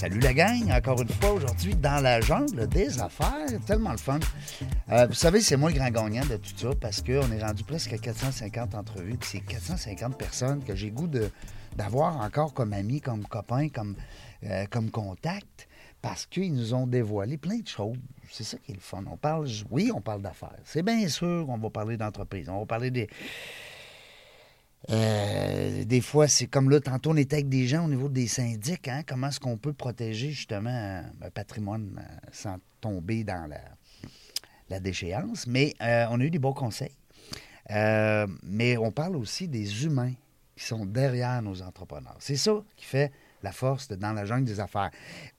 Salut la gang, encore une fois aujourd'hui dans la jungle des affaires, tellement le fun. Euh, vous savez, c'est moi le grand gagnant de tout ça parce qu'on est rendu presque à 450 entrevues, c'est 450 personnes que j'ai goût d'avoir encore comme amis, comme copains, comme, euh, comme contact, parce qu'ils nous ont dévoilé plein de choses. C'est ça qui est le fun. On parle, oui, on parle d'affaires. C'est bien sûr qu'on va parler d'entreprise. On va parler des euh, des fois, c'est comme là, tantôt, on était avec des gens au niveau des syndics. Hein? Comment est-ce qu'on peut protéger justement un patrimoine euh, sans tomber dans la, la déchéance? Mais euh, on a eu des bons conseils. mais on parle aussi des humains qui sont derrière nos entrepreneurs. C'est ça qui fait la force dans la jungle des affaires.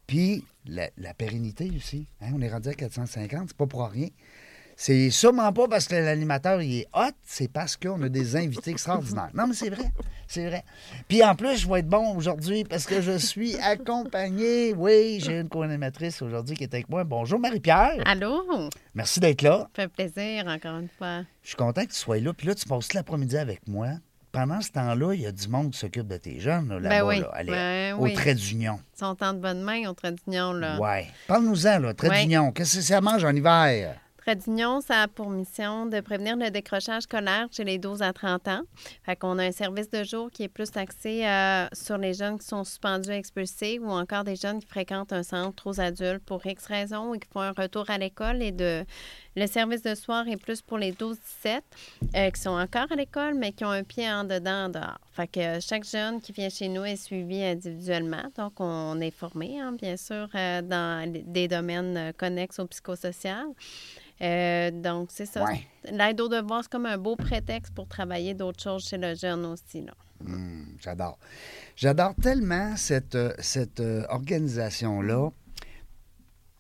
Puis la, pérennité aussi. Hein? On est rendu à 450, c'est pas pour rien. C'est sûrement pas parce que l'animateur il est hot, c'est parce qu'on a des invités extraordinaires. Non, mais c'est vrai. C'est vrai. Puis en plus, je vais être bon aujourd'hui parce que je suis accompagné. Oui, j'ai une co-animatrice aujourd'hui qui est avec moi. Bonjour Marie-Pierre. Allô? Merci d'être là. Ça fait plaisir, encore une fois. Je suis content que tu sois là. Puis là, tu passes l'après-midi avec moi. Pendant ce temps-là, il y a du monde qui s'occupe de tes jeunes là, ben bas là, ben au trait d'union. Ils sont en de bonne main au trait d'union. là. Oui. Parle-nous-en, là, trait d'union. Qu'est-ce que ça mange en hiver? Tradunion, ça a pour mission de prévenir le décrochage scolaire chez les 12 à 30 ans. Fait qu'on a un service de jour qui est plus axé euh, sur les jeunes qui sont suspendus, expulsés ou encore des jeunes qui fréquentent un centre aux adultes pour X raisons et qui font un retour à l'école. Et de le service de soir est plus pour les 12-17 euh, qui sont encore à l'école, mais qui ont un pied en dedans, en dehors. Fait que chaque jeune qui vient chez nous est suivi individuellement. Donc, on est formé, hein, bien sûr, euh, dans des domaines connexes au psychosocial. Euh, donc, c'est ça. L'aide aux devoirs, c'est comme un beau prétexte pour travailler d'autres choses chez le jeune aussi. Là. Hmm, j'adore. J'adore tellement cette, euh, cette euh, organisation-là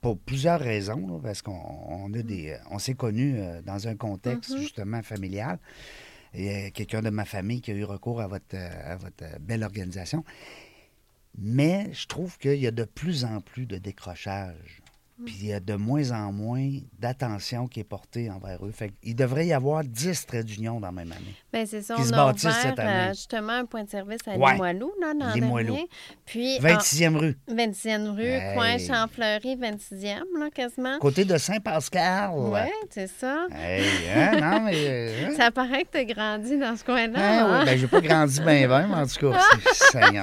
pour plusieurs raisons, parce qu'on a des, on s'est connus dans un contexte mm-hmm. justement familial. Il y a quelqu'un de ma famille qui a eu recours à votre, à votre belle organisation. Mais je trouve qu'il y a de plus en plus de décrochage puis il y a de moins en moins d'attention qui est portée envers eux. Fait il devrait y avoir 10 traits d'union dans la même année. Bien, c'est ça. on a ouvert euh, justement un point de service à ouais. Limoilou, là, dans Limoilou. Puis, 26e rue. 26e rue, coin Champfleury, 26e, là, quasiment. Côté de Saint-Pascal. Oui, c'est ça. Hey, hein, non, mais... Euh, ça paraît que tu as grandi dans ce coin-là. Ah, hein? Oui, bien, j'ai pas grandi bien bien, mais en tout cas,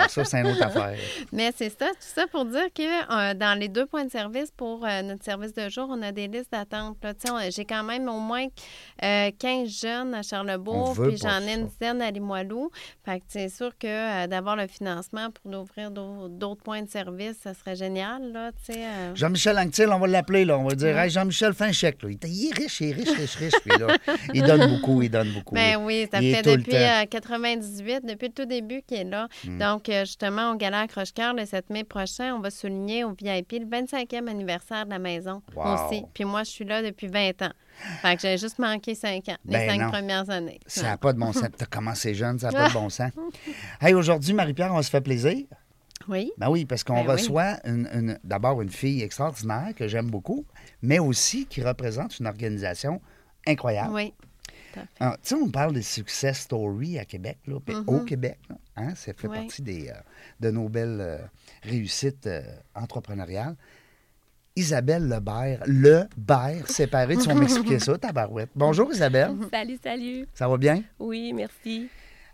ça, c'est une autre affaire. Mais c'est ça, tout ça pour dire que euh, dans les deux points de service pour euh, notre service de jour, on a des listes d'attente. J'ai quand même au moins 15 euh, jeunes à Charlebourg, puis j'en ai une dizaine à Limoilou. Fait que c'est sûr que euh, d'avoir le financement pour ouvrir d'autres points de service, ça serait génial. Là, Jean-Michel Anctil, on va l'appeler. Là. On va dire Jean-Michel, fais un chèque. Là. Il, est riche, il est riche, riche, riche. Puis, là, il donne beaucoup, il donne beaucoup. Ben oui, ça fait depuis 1998, depuis le tout début qu'il est là. Hmm. Donc, justement, au Gala Croche-Cœur, le 7 mai prochain, on va souligner au VIP le 25e anniversaire de la maison aussi. Puis moi, je suis là depuis 20 ans. Fait que j'ai juste manqué 5 ans, les ben cinq premières années. Ça n'a pas de bon sens. Tu as commencé jeune, ça n'a pas de bon sens. Hey, aujourd'hui, Marie-Pierre, on se fait plaisir. Oui. Ben oui, parce qu'on ben reçoit une, d'abord une fille extraordinaire que j'aime beaucoup, mais aussi qui représente une organisation incroyable. Oui. Ah, tu sais, on parle de success story à Québec, là, mm-hmm. au Québec. hein, ça fait partie des, euh, de nos belles euh, réussites euh, entrepreneuriales. Isabelle Lebert, le Bert séparé. Tu vas m'expliquer ça, tabarouette. Bonjour Isabelle. Salut, salut. Ça va bien? Oui, merci.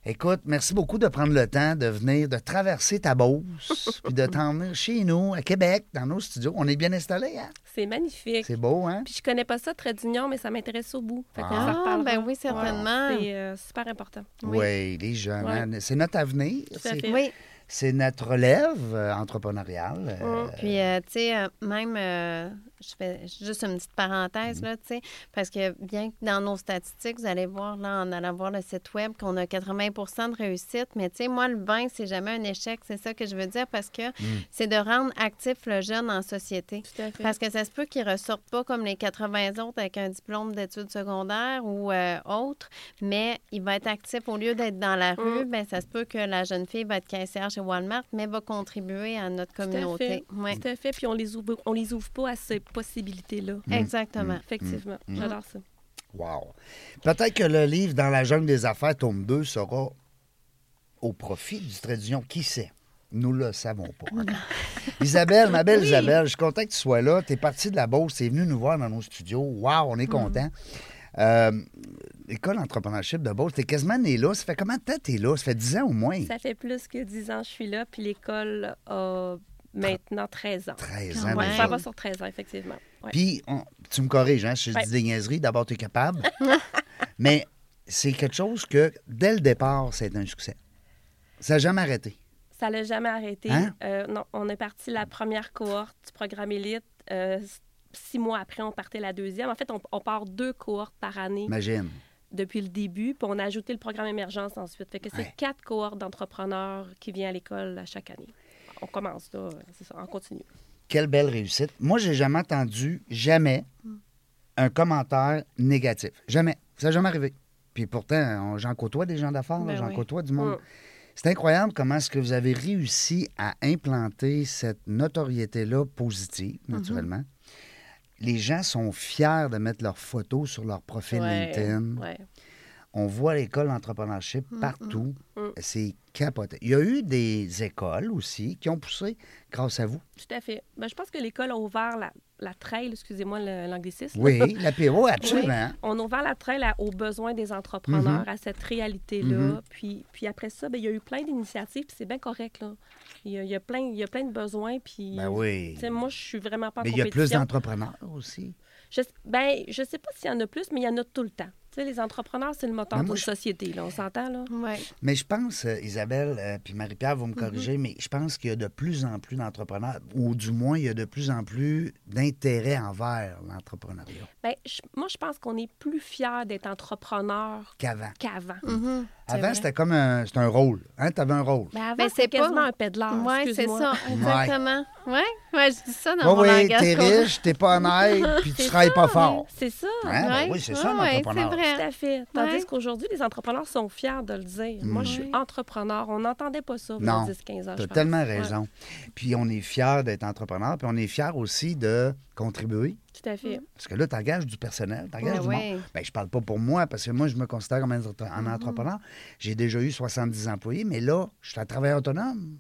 Écoute, merci beaucoup de prendre le temps de venir, de traverser ta Beauce, puis de t'emmener chez nous, à Québec, dans nos studios. On est bien installés, hein? C'est magnifique. C'est beau, hein? Puis je connais pas ça, très d'union, mais ça m'intéresse au bout. ah, ben oui, certainement. C'est euh, super important. Oui, les jeunes, hein? c'est notre avenir. Oui. C'est notre relève euh, entrepreneuriale. euh, Puis, euh, tu sais, euh, même, euh, je fais juste une petite parenthèse, Mm. là, tu sais, parce que bien que dans nos statistiques, vous allez voir, là, en allant voir le site web, qu'on a 80% de réussite, mais tu sais, moi, le vin, c'est jamais un échec, c'est ça que je veux dire, parce que Mm. c'est de rendre actif le jeune en société. Tout à fait. Parce que ça se peut qu'ils ressortent pas comme les 80 autres avec un diplôme d'études secondaires ou euh, autre, mais il va être actif au lieu d'être dans la rue. Ben, ça se peut que la jeune fille va être caissière chez Walmart, mais va contribuer à notre Tout à communauté. fait. Ouais. Tout à fait. Puis on les ouvre, on les ouvre pas à ces possibilités-là. Mm. Exactement. Effectivement. J'adore ça. Wow. Peut-être que le livre Dans la jungle des affaires, tome 2, sera au profit du trait d'union. Qui sait? Nous le savons pas. Isabelle, ma belle Isabelle, je suis content que tu sois là. Tu es partie de la Beauce, tu es venue nous voir dans nos studios. Wow, on est content. Euh, École d'entrepreneurship de Beauce, tu es quasiment né là. Ça fait combien de temps tu es là? Ça fait 10 ans au moins. Ça fait plus que 10 ans que je suis là, puis l'école a maintenant 13 ans. 13 Ah ans. ouais. Ça va sur 13 ans, effectivement. Ouais. Puis, on- tu me corriges, hein, si je Ouais. dis des niaiseries, d'abord, tu es capable. Mais c'est quelque chose que, dès le départ, c'est un succès. Ça n'a jamais arrêté. Ça l'a jamais arrêté. Hein? Euh, non, on est parti la première cohorte du programme élite. Euh, six mois après, on partait la deuxième. En fait, on, on part deux cohortes par année Imagine. Depuis le début, puis on a ajouté le programme émergence ensuite. Fait que c'est Ouais. quatre cohortes d'entrepreneurs qui viennent à l'école à chaque année. On commence là, c'est ça, on continue. Quelle belle réussite. Moi, j'ai jamais entendu, jamais, un commentaire négatif. Jamais. Ça n'a jamais arrivé. Puis pourtant, on- j'en côtoie des gens d'affaires, Ben j'en oui. côtoie du monde. Mm. C'est incroyable comment est-ce que vous avez réussi à implanter cette notoriété-là positive, Mm-hmm. naturellement. Les gens sont fiers de mettre leurs photos sur leur profil Ouais, LinkedIn. ouais. On voit l'école d'entrepreneurship partout. Mm. C'est capoté. Il y a eu des écoles aussi qui ont poussé grâce à vous. Tout à fait. Ben, je pense que l'école a ouvert la, la trail, excusez-moi l'anglicisme. Oui, la PO, absolument. On a ouvert la trail à- aux besoins des entrepreneurs, Mhm. à cette réalité-là. Mhm. puis, puis après ça, ben, il y a eu plein d'initiatives, puis c'est bien correct. Là. Il, y a, il y a plein, il y a plein de besoins. Puis, Ben oui. tu sais, moi, je suis vraiment pas Mais il y a plus d'entrepreneurs aussi. Je, ben, je sais pas s'il y en a plus, mais il y en a tout le temps. Tu sais, les entrepreneurs, c'est le moteur Ben, moi, d'une je- société. Là, on s'entend, là? Ouais. Mais je pense, euh, Isabelle, euh, puis Marie-Pierre, vous me corrigez, mais je pense qu'il y a de plus en plus d'entrepreneurs, ou du moins, il y a de plus en plus d'intérêt envers l'entrepreneuriat Ben, je- moi, je pense qu'on est plus fiers d'être entrepreneur qu'avant. qu'avant. Mhm. C'est Avant, c'était comme un, c'était un rôle. Hein? Tu avais un rôle. Ben, avant, Ben, c'était c'est pas- quasiment un pédaleur. Oui, c'est ça, exactement. Oui, ouais, je dis ça dans Oui, mon oui, langage. t'es riche, t'es pas honnête, puis tu C'est travailles pas ça, fort. C'est ça. Hein? Ben Ouais. oui, c'est ça, ouais, entrepreneur. c'est Tout vrai. à fait. Tandis Ouais. qu'aujourd'hui, les entrepreneurs sont fiers de le dire. Moi, je suis entrepreneur. On n'entendait pas ça il y a Non, 10-15 ans. Tu je as pense. tellement Ouais, raison. Puis on est fiers d'être entrepreneur, puis on est fiers aussi de contribuer. tout à fait. Parce que là, tu engages du personnel, tu engages Ben du oui. monde. Ben, je parle pas pour moi, parce que moi, je me considère comme un Mm-hmm. entrepreneur. J'ai déjà eu 70 employés, mais là, je suis un travailleur autonome.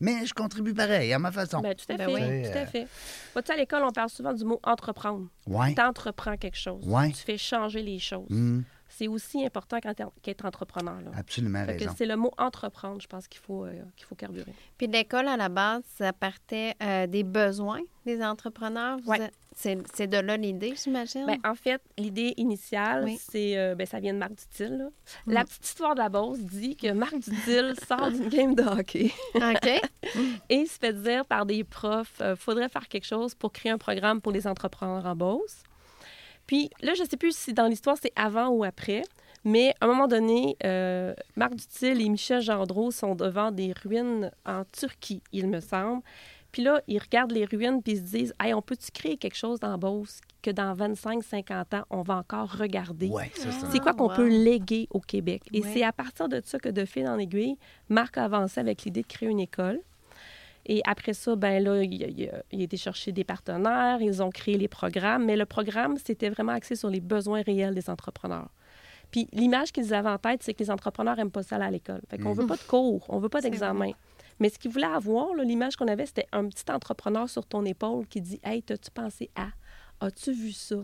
Mais je contribue pareil, à ma façon. Ben, tout à Ben fait. oui. Tout Euh, à fait. Vois-tu, à l'école, on parle souvent du mot entreprendre. ouais. Tu entreprends quelque chose. Ouais. Tu fais changer les choses. Hum, C'est aussi important qu'être entrepreneur. Là. absolument Fait que raison. c'est le mot entreprendre, je pense qu'il faut, euh, qu'il faut carburer. Puis l'école, à la base, ça partait euh, des besoins des entrepreneurs? Vous Ouais. C'est de là l'idée, j'imagine? Ben, en fait, l'idée initiale, Oui. c'est euh, ben, ça vient de Marc Dutil. là. Mm. La petite histoire de la Beauce dit que Marc Dutil sort d'une game de hockey OK. et il se fait dire par des profs euh, faudrait faire quelque chose pour créer un programme pour les entrepreneurs en Beauce. Puis là, je ne sais plus si dans l'histoire c'est avant ou après, mais à un moment donné, euh, Marc Dutil et Michel Gendreau sont devant des ruines en Turquie, il me semble. Puis là, ils regardent les ruines puis ils se disent Hey, on peut-tu créer quelque chose dans Beauce que dans 25-50 ans, on va encore regarder? Ouais, ça, c'est C'est quoi qu'on wow. peut léguer au Québec? Et Ouais. c'est à partir de ça que, de fil en aiguille, Marc a avancé avec l'idée de créer une école. Et après ça, ben là, il, il a- il a été chercher des partenaires, ils ont créé les programmes, mais le programme, c'était vraiment axé sur les besoins réels des entrepreneurs. Puis l'image qu'ils avaient en tête, c'est que les entrepreneurs n'aiment pas ça aller à l'école. Fait qu'on veut pas de cours, on veut pas d'examen. Mais ce qu'ils voulaient avoir, là, l'image qu'on avait, c'était un petit entrepreneur sur ton épaule qui dit Hey, t'as-tu pensé à As-tu vu ça?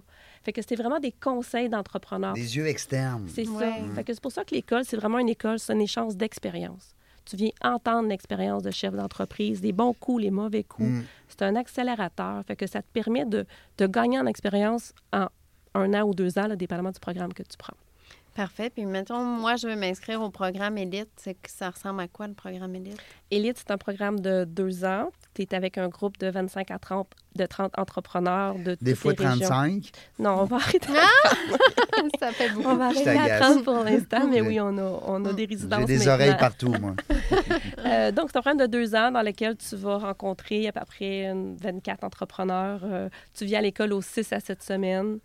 Fait que c'était vraiment des conseils d'entrepreneurs. Des yeux externes. C'est Ouais. ça. Fait que c'est pour ça que l'école, c'est vraiment une école, c'est un échange d'expérience. Tu viens entendre l'expérience de chef d'entreprise, les bons coups, les mauvais coups. Mm. C'est un accélérateur. Fait que ça te permet de, de gagner en expérience en un an ou deux ans, là, dépendamment du programme que tu prends. Parfait. Puis mettons, moi, je veux m'inscrire au programme Élite. C'est que ça ressemble à quoi le programme Élite? Élite, c'est un programme de deux ans. Tu es avec un groupe de 25 à 30, de 30 entrepreneurs de toutes Des fois les régions. 35. Non, on va arrêter, ça fait beaucoup. on va arrêter à t'agace. 30 pour l'instant, mais oui, on a, on a des résidences J'ai des maintenant. oreilles partout, moi. Euh, donc, c'est un programme de deux ans dans lequel tu vas rencontrer à peu près une 24 entrepreneurs. Euh, tu viens à l'école aux 6 à 7 semaines.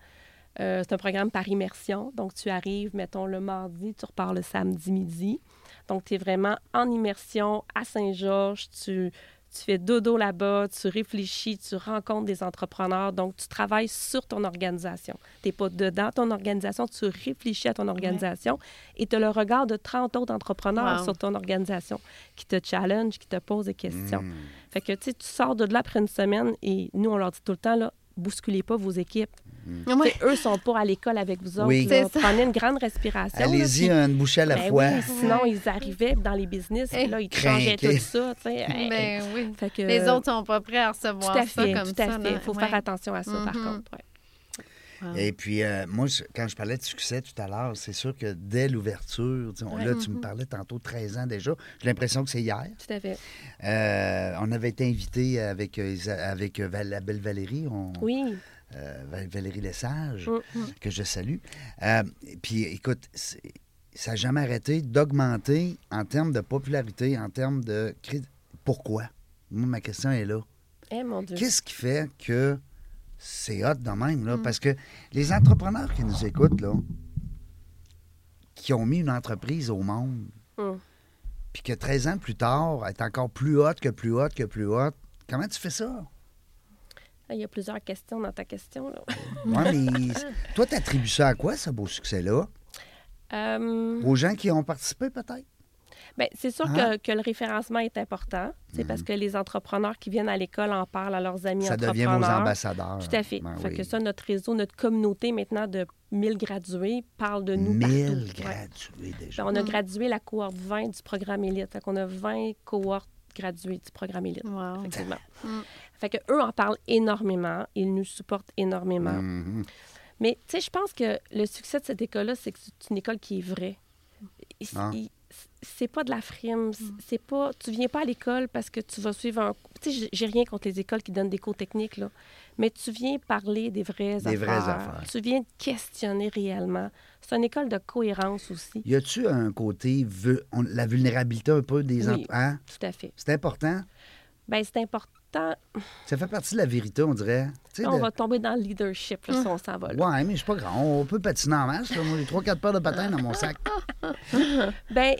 Euh, c'est un programme par immersion. Donc, tu arrives, mettons, le mardi, tu repars le samedi midi. Donc, tu es vraiment en immersion à Saint-Georges. Tu, tu fais dodo là-bas, tu réfléchis, tu rencontres des entrepreneurs. Donc, tu travailles sur ton organisation. Tu n'es pas dedans ton organisation, tu réfléchis à ton organisation et tu as le regard de 30 autres entrepreneurs Wow. sur ton organisation qui te challenge, qui te pose des questions. Mm. Fait que, tu sais, tu sors de là après une semaine et nous, on leur dit tout le temps, là, bousculez pas vos équipes. Ouais. sais, eux sont pas à l'école avec vous autres. Oui. ça. Prenez une grande respiration. Allez-y, puis- une bouchée à la Ben fois. oui, sinon, ils arrivaient dans les business, puis là, ils changeaient tout ça. Ben oui. Fait que- Les autres sont pas prêts à Tout recevoir à ça fait, comme tout à ça. Il faut Ouais. faire attention à ça, par Mhm. contre. ouais. Wow. Et puis, euh, moi, je- quand je parlais de succès tout à l'heure, c'est sûr que dès l'ouverture, là, tu me Mhm. parlais tantôt 13 ans déjà. J'ai l'impression que c'est hier. Tout à fait. Euh, on avait été invité avec, euh, avec la belle Valérie, on- Oui. euh, Val- Valérie Lesage, Mm. que je salue. Euh, puis, écoute, ça n'a jamais arrêté d'augmenter en termes de popularité, en termes de... Pourquoi? Moi, ma question est là. Eh, mon Dieu. Qu'est-ce qui fait que c'est hot de même, Mm. là? Parce que les entrepreneurs qui nous écoutent, là, qui ont mis une entreprise au monde, Mm. puis que 13 ans plus tard, est encore plus hot que plus hot que plus hot, comment tu fais ça? Ah, Il y a plusieurs questions dans ta question. Là. Ouais, mais toi, tu attribues ça à quoi, ce beau succès-là? Euh, Aux gens qui ont participé, peut-être? Ben, c'est sûr Hein? que, que le référencement est important. C'est parce que les entrepreneurs qui viennent à l'école en parlent à leurs amis Mhm. Ça devient entrepreneurs. vos ambassadeurs. Tout à fait. Ben fait oui. que ça, notre réseau, notre communauté maintenant de 1000 gradués parle de nous 1000 partout. Ouais. gradués déjà. Ben, on a gradué la cohorte 20 du programme élite. Fait qu'on a 20 cohortes graduées du programme élite. Wow. Effectivement. Mm. Fait que eux en parlent énormément. Ils nous supportent énormément. Mhm. Mais tu sais, je pense que le succès de cette école-là, c'est que c'est une école qui est vraie. Il- Ah. il- C'est pas de la frime. C'est pas. Tu viens pas à l'école parce que tu vas suivre un. Tu sais, j'ai- rien contre les écoles qui donnent des cours techniques, là. Mais tu viens parler des vraies Des affaires. vraies affaires. Tu viens te questionner réellement. C'est une école de cohérence aussi. Y a-tu un côté, vu- on- la vulnérabilité un peu des Oui. hein? Tout à fait. C'est important? Ben c'est important. Ça fait partie de la vérité, on dirait. On de- va tomber dans le leadership, là, si on s'en va là. Ouais, mais je suis pas grand. On peut patiner en masse. Moi, j'ai trois, quatre paires de patins dans mon sac. Ben,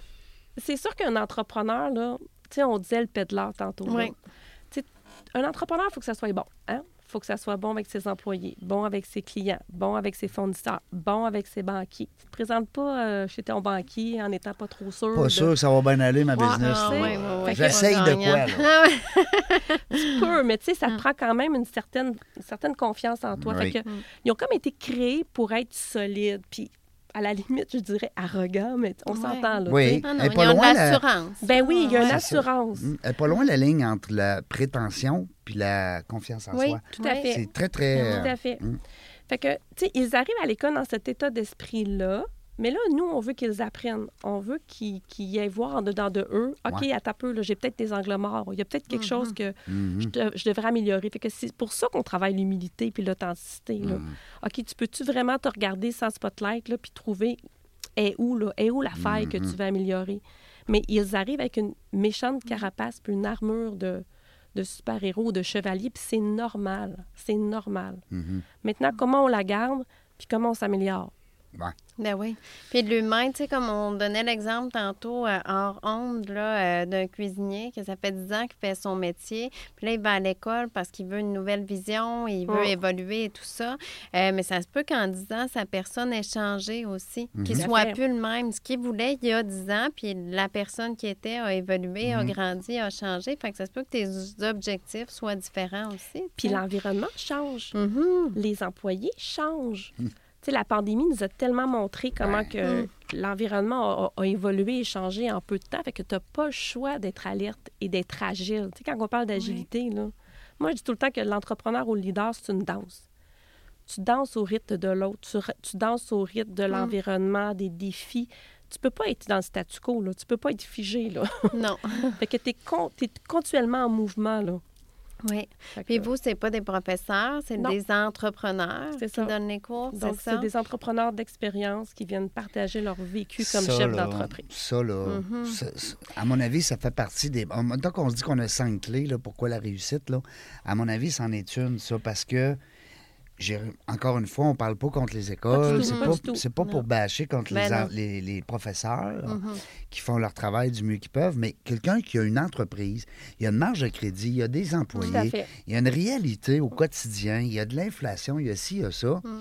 c'est sûr qu'un entrepreneur, là, tu sais, on disait le pédaleur tantôt. Oui. Un entrepreneur, il faut que ça soit bon. Hein? Il faut que ça soit bon avec ses employés, bon avec ses clients, bon avec ses fournisseurs, bon avec ses banquiers. Tu te présentes pas euh, chez ton banquier en n'étant pas trop sûr. Pas de- sûr que ça va bien aller, ma Ouais, business. ah, ouais, ouais, ouais. J'essaye de quoi, là? Ah. Tu peux, mais tu sais, ça te prend quand même une certaine, une certaine confiance en toi. Oui. Fait que, Mm. ils ont comme été créés pour être solides. Puis, à la limite, je dirais arrogants, mais on Ouais. s'entend, là. Oui. Ah non, Elle est ils pas ont de loin, la- l'assurance. Ben oui, il y a une Ouais. assurance. Hum, Elle est pas loin la ligne entre la prétention puis la confiance en Oui, soi. Tout à fait. C'est très, très... Tout à fait. Mm. Fait que, tu sais, ils arrivent à l'école dans cet état d'esprit-là, mais là, nous, on veut qu'ils apprennent. On veut qu'ils qu'ils aillent voir en dedans de eux. OK, Ouais. à ta peu, j'ai peut-être des angles morts. Il y a peut-être quelque Mhm. chose que je, de- je devrais améliorer. Fait que c'est pour ça qu'on travaille l'humilité puis l'authenticité. Mhm. OK, tu peux-tu vraiment te regarder sans spotlight, là, puis trouver est où, là, est où la faille que tu veux améliorer? Mais ils arrivent avec une méchante carapace puis une armure de, de super-héros, de chevalier, puis c'est normal. C'est normal. Maintenant, comment on la garde, puis comment on s'améliore? Ben oui. Puis l'humain, tu sais, comme on donnait l'exemple tantôt euh, hors onde là, euh, d'un cuisinier que ça fait 10 ans qu'il fait son métier. Puis là, il va à l'école parce qu'il veut une nouvelle vision, il veut Mm. évoluer et tout ça. Euh, mais ça se peut qu'en 10 ans, sa personne ait changé aussi. Qu'il Tout à soit fait. plus le même. Ce qu'il voulait il y a 10 ans, puis la personne qui était a évolué, a Mhm. grandi, a changé. Fait que ça se peut que tes objectifs soient différents aussi. Puis l'environnement change. Mhm. Les employés changent. Tu sais, la pandémie nous a tellement montré comment Ouais. que Mm. l'environnement a, a évolué et changé en peu de temps. Fait que tu n'as pas le choix d'être alerte et d'être agile. Tu sais, quand on parle d'agilité, là, moi, je dis tout le temps que l'entrepreneur ou le leader, c'est une danse. tu danses au rythme de l'autre, tu, tu danses au rythme Mm. de l'environnement, des défis. Tu peux pas être dans le statu quo, là. Tu peux pas être figé, là. Non. fait que t'es, con- t'es continuellement en mouvement, là. Oui. Puis vous, c'est pas des professeurs, c'est des entrepreneurs C'est qui ça. donnent les cours, c'est Donc, ça? c'est des entrepreneurs d'expérience qui viennent partager leur vécu comme Ça, chef là, d'entreprise. Ça, là, ça- ça- à mon avis, ça fait partie des. En même temps qu'on se dit qu'on a cinq clés, là, pourquoi la réussite, là, à mon avis, c'en est une, ça, parce que. J'ai- Encore une fois, on parle pas contre les écoles. C'est pas pas, pour bâcher contre Ben les, professeurs Mhm. qui font leur travail du mieux qu'ils peuvent, mais quelqu'un qui a une entreprise, il y a une marge de crédit, il y a des employés, il y a une réalité au quotidien, il y a de l'inflation, il y a ci, il y a ça. Mm.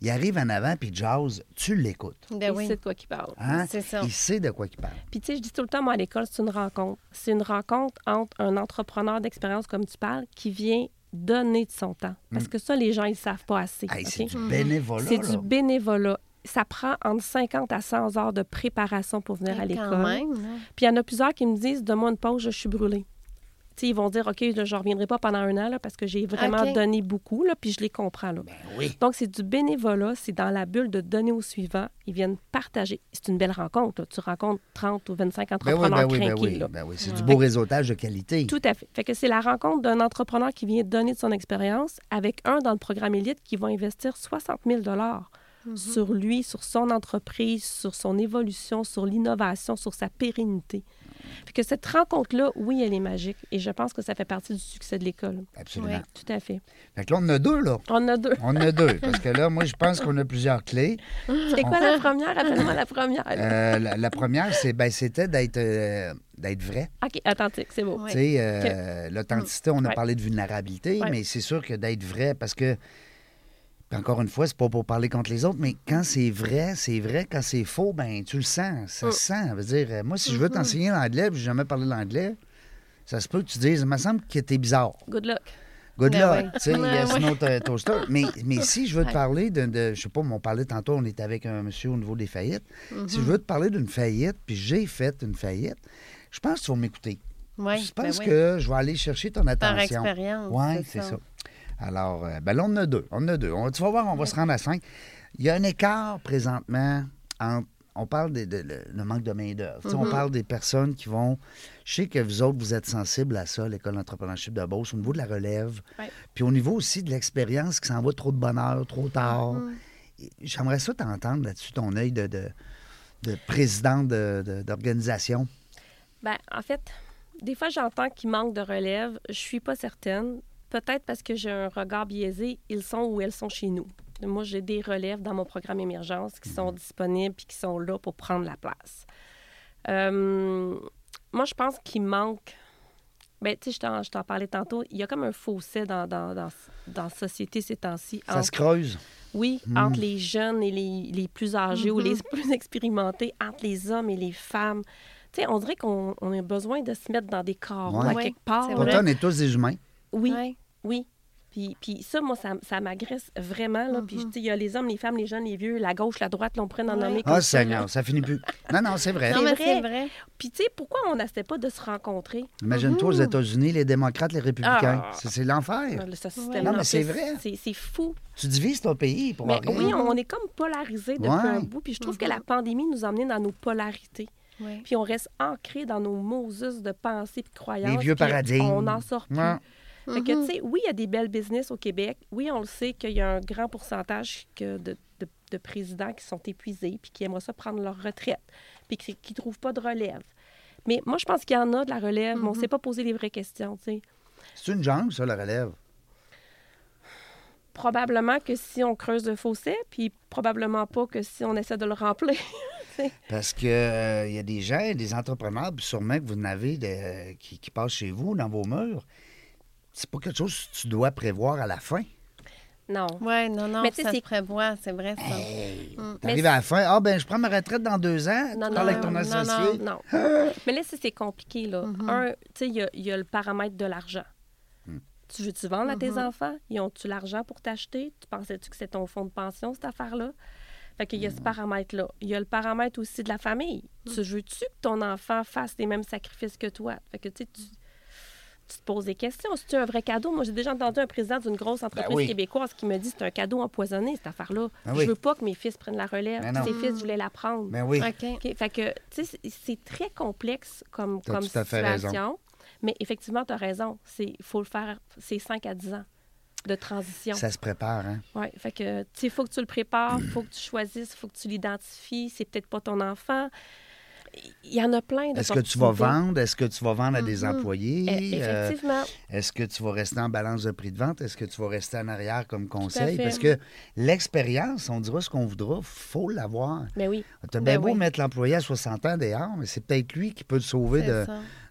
Il arrive en avant, puis jazz, tu l'écoutes. Ben Il oui. sait de quoi qu'il parle. Hein? C'est ça. Il sait de quoi il parle. Puis, tu sais, je dis tout le temps, moi, à l'école, c'est une rencontre. C'est une rencontre entre un entrepreneur d'expérience, comme tu parles, qui vient donner de son temps. Parce que ça, les gens, ils ne savent pas assez. Hey? C'est du bénévolat. C'est du bénévolat. Ça prend entre 50 à 100 heures de préparation pour venir à Quand l'école. Puis il y en a plusieurs qui me disent Donne-moi une pause, je suis brûlée. Ils vont dire OK, je ne reviendrai pas pendant un an là, parce que j'ai vraiment donné beaucoup, là, puis je les comprends. Là. Ben oui. Donc, c'est du bénévolat, c'est dans la bulle de donner au suivant. Ils viennent partager. C'est une belle rencontre. là. Tu rencontres 30 ou 25 Ben oui, entrepreneurs ben oui, ben crinqués, oui. là. Ben oui, c'est Ouais. du beau réseautage de qualité. Tout à fait. Fait que c'est la rencontre d'un entrepreneur qui vient donner de son expérience avec un dans le programme élite qui va investir 60 000 Mhm. sur lui, sur son entreprise, sur son évolution, sur l'innovation, sur sa pérennité. Fait que cette rencontre-là, oui, elle est magique et je pense que ça fait partie du succès de l'école. Absolument. Oui. Tout à fait. Fait que là, on en a deux, là. On en a deux. On en a deux. Parce que là, moi, je pense qu'on a plusieurs clés. C'est quoi la première? Appelle-moi la première. Euh, la, la première, c'est, ben, c'était d'être, euh, d'être vrai. OK, authentique, c'est beau. Tu sais, euh, l'authenticité, on a Ouais. parlé de vulnérabilité, Ouais. mais c'est sûr que d'être vrai, parce que, puis encore une fois, c'est pas pour parler contre les autres, mais quand c'est vrai, c'est vrai. Quand c'est faux, ben tu le sens. Ça Mm. se sent. Ça veut dire, euh, moi, si je veux Mm-hmm. t'enseigner l'anglais, puis j'ai jamais parlé l'anglais, ça se peut que tu dises, il me semble que t'es bizarre. Good luck. Good Ben luck, oui. tu sais, Ouais, yes, ouais. no to- toaster. Mais, mais si je veux te parler de, de- je sais pas, on parlait tantôt, on était avec un monsieur au niveau des faillites. Si je veux te parler d'une faillite, puis j'ai fait une faillite, je pense que tu vas m'écouter. Oui, je ben pense oui. que je vais aller chercher ton Par attention. expérience. Oui, c'est ça. Alors, euh, ben là, on en a deux. On en a deux. On- tu vas voir, on va se rendre à cinq. Il y a un écart présentement entre. On parle de, de- le, le manque de main-d'œuvre. On Mhm. parle des personnes qui vont. Je sais que vous autres, vous êtes sensibles à ça, l'École d'entrepreneurship de Beauce, au niveau de la relève. Ouais. Puis au niveau aussi de l'expérience qui s'en va trop de bonheur, trop tard. Mhm. Et J'aimerais ça t'entendre là-dessus, ton œil de, de, de président de- de- d'organisation. Ben, en fait, des fois, j'entends qu'il manque de relève. Je suis pas certaine. Peut-être parce que j'ai un regard biaisé. Ils sont où elles sont chez nous. Moi, j'ai des relèves dans mon programme émergence qui sont disponibles et qui sont là pour prendre la place. Euh, moi, je pense qu'il manque. Ben, tu sais, je t'en- je t'en parlais tantôt. Il y a comme un fossé dans, dans, dans, dans la société ces temps-ci. Ça entre- se creuse. oui, Mm. entre les jeunes et les, les plus âgés ou Mhm. les plus expérimentés, entre les hommes et les femmes. Tu sais, on dirait qu'on on a besoin de se mettre dans des carreaux Ouais. à quelque part. c'est là. vrai. Pourtant, on est tous des humains. Oui, Ouais. Oui. Puis, puis ça, moi, ça, ça m'agresse vraiment. Là. Puis, Mhm. tu sais, il y a les hommes, les femmes, les jeunes, les vieux, la gauche, la droite, là, on pourrait en Ouais. nommer Ah, là. Seigneur, ça finit plus. Non, non, c'est vrai. Non, C'est mais vrai. c'est vrai. Puis, tu sais, pourquoi on n'essaie pas de se rencontrer? Imagine-toi aux Mhm. États-Unis, les démocrates, les républicains. Ah. C'est l'enfer. Non, mais c'est vrai. C'est fou. Tu divises ton pays pour Mais rien. oui, on est comme polarisés depuis Ouais. un bout. Puis je trouve que Mhm. la pandémie nous a emmenés dans nos polarités. Oui. Puis on reste ancré dans nos Moses de pensée et croyances. Les vieux puis paradigmes. On n'en sort plus. Fait que, Mhm. tu sais, oui, il y a des belles business au Québec. Oui, on le sait qu'il y a un grand pourcentage que de, de- de présidents qui sont épuisés puis qui aimeraient ça prendre leur retraite puis qui ne trouvent pas de relève. Mais moi, je pense qu'il y en a de la relève, mais on ne Mhm. s'est pas posé les vraies questions, tu sais. C'est une jungle, ça, la relève. Probablement que si on creuse le fossé, puis probablement pas que si on essaie de le remplir. Parce que euh, il y a des gens, des entrepreneurs, puis sûrement que vous en avez de- qui, qui passent chez vous, dans vos murs. C'est pas quelque chose que tu dois prévoir à la fin. non. Oui, non, non, Mais tu sais, ça se c'est- prévoit, c'est vrai, ça. Hey! Mm. T'arrives à la fin, ah ben je prends ma retraite dans deux ans, Non, tu parles avec non, ton non, associé. Non. Mais là, c'est c'est compliqué, là. Mhm. Un, tu sais, il y a, il y a le paramètre de l'argent. Hmm. Tu veux-tu vendre à tes Mhm. enfants? Ils ont-tu l'argent pour t'acheter? Tu pensais-tu que c'est ton fonds de pension, cette affaire-là? Fait qu'il y a Hmm. ce paramètre-là. Il y a le paramètre aussi de la famille. Tu veux-tu que ton enfant fasse les mêmes sacrifices que toi? Fait que, tu sais, tu... te poses des questions. C'est un vrai cadeau. Moi, j'ai déjà entendu un président d'une grosse entreprise Ben oui. québécoise qui me dit c'est un cadeau empoisonné, cette affaire-là. Ben Je oui. veux pas que mes fils prennent la relève. Ben. Ses fils, je voulais la prendre. Ben oui. OK. OK? Fait que, tu sais, c'est- très complexe comme, comme tout à fait raison. situation. Mais effectivement, tu as raison. Il faut le faire, c'est 5 à 10 ans de transition. Ça se prépare, hein? Oui, fait que, tu sais, il faut que tu le prépares, il faut que tu choisisses, il faut que tu l'identifies. C'est peut-être pas ton enfant. Il y en a plein Est-ce que tu vas vendre? Est-ce que tu vas vendre à des employés? Euh, Effectivement. Est-ce que tu vas rester en balance de prix de vente? Est-ce que tu vas rester en arrière comme conseil? Parce que l'expérience, on dira ce qu'on voudra, faut l'avoir. Mais oui. Tu as bien Ben beau oui. mettre l'employé à 60 ans dehors, mais c'est peut-être lui qui peut te sauver de-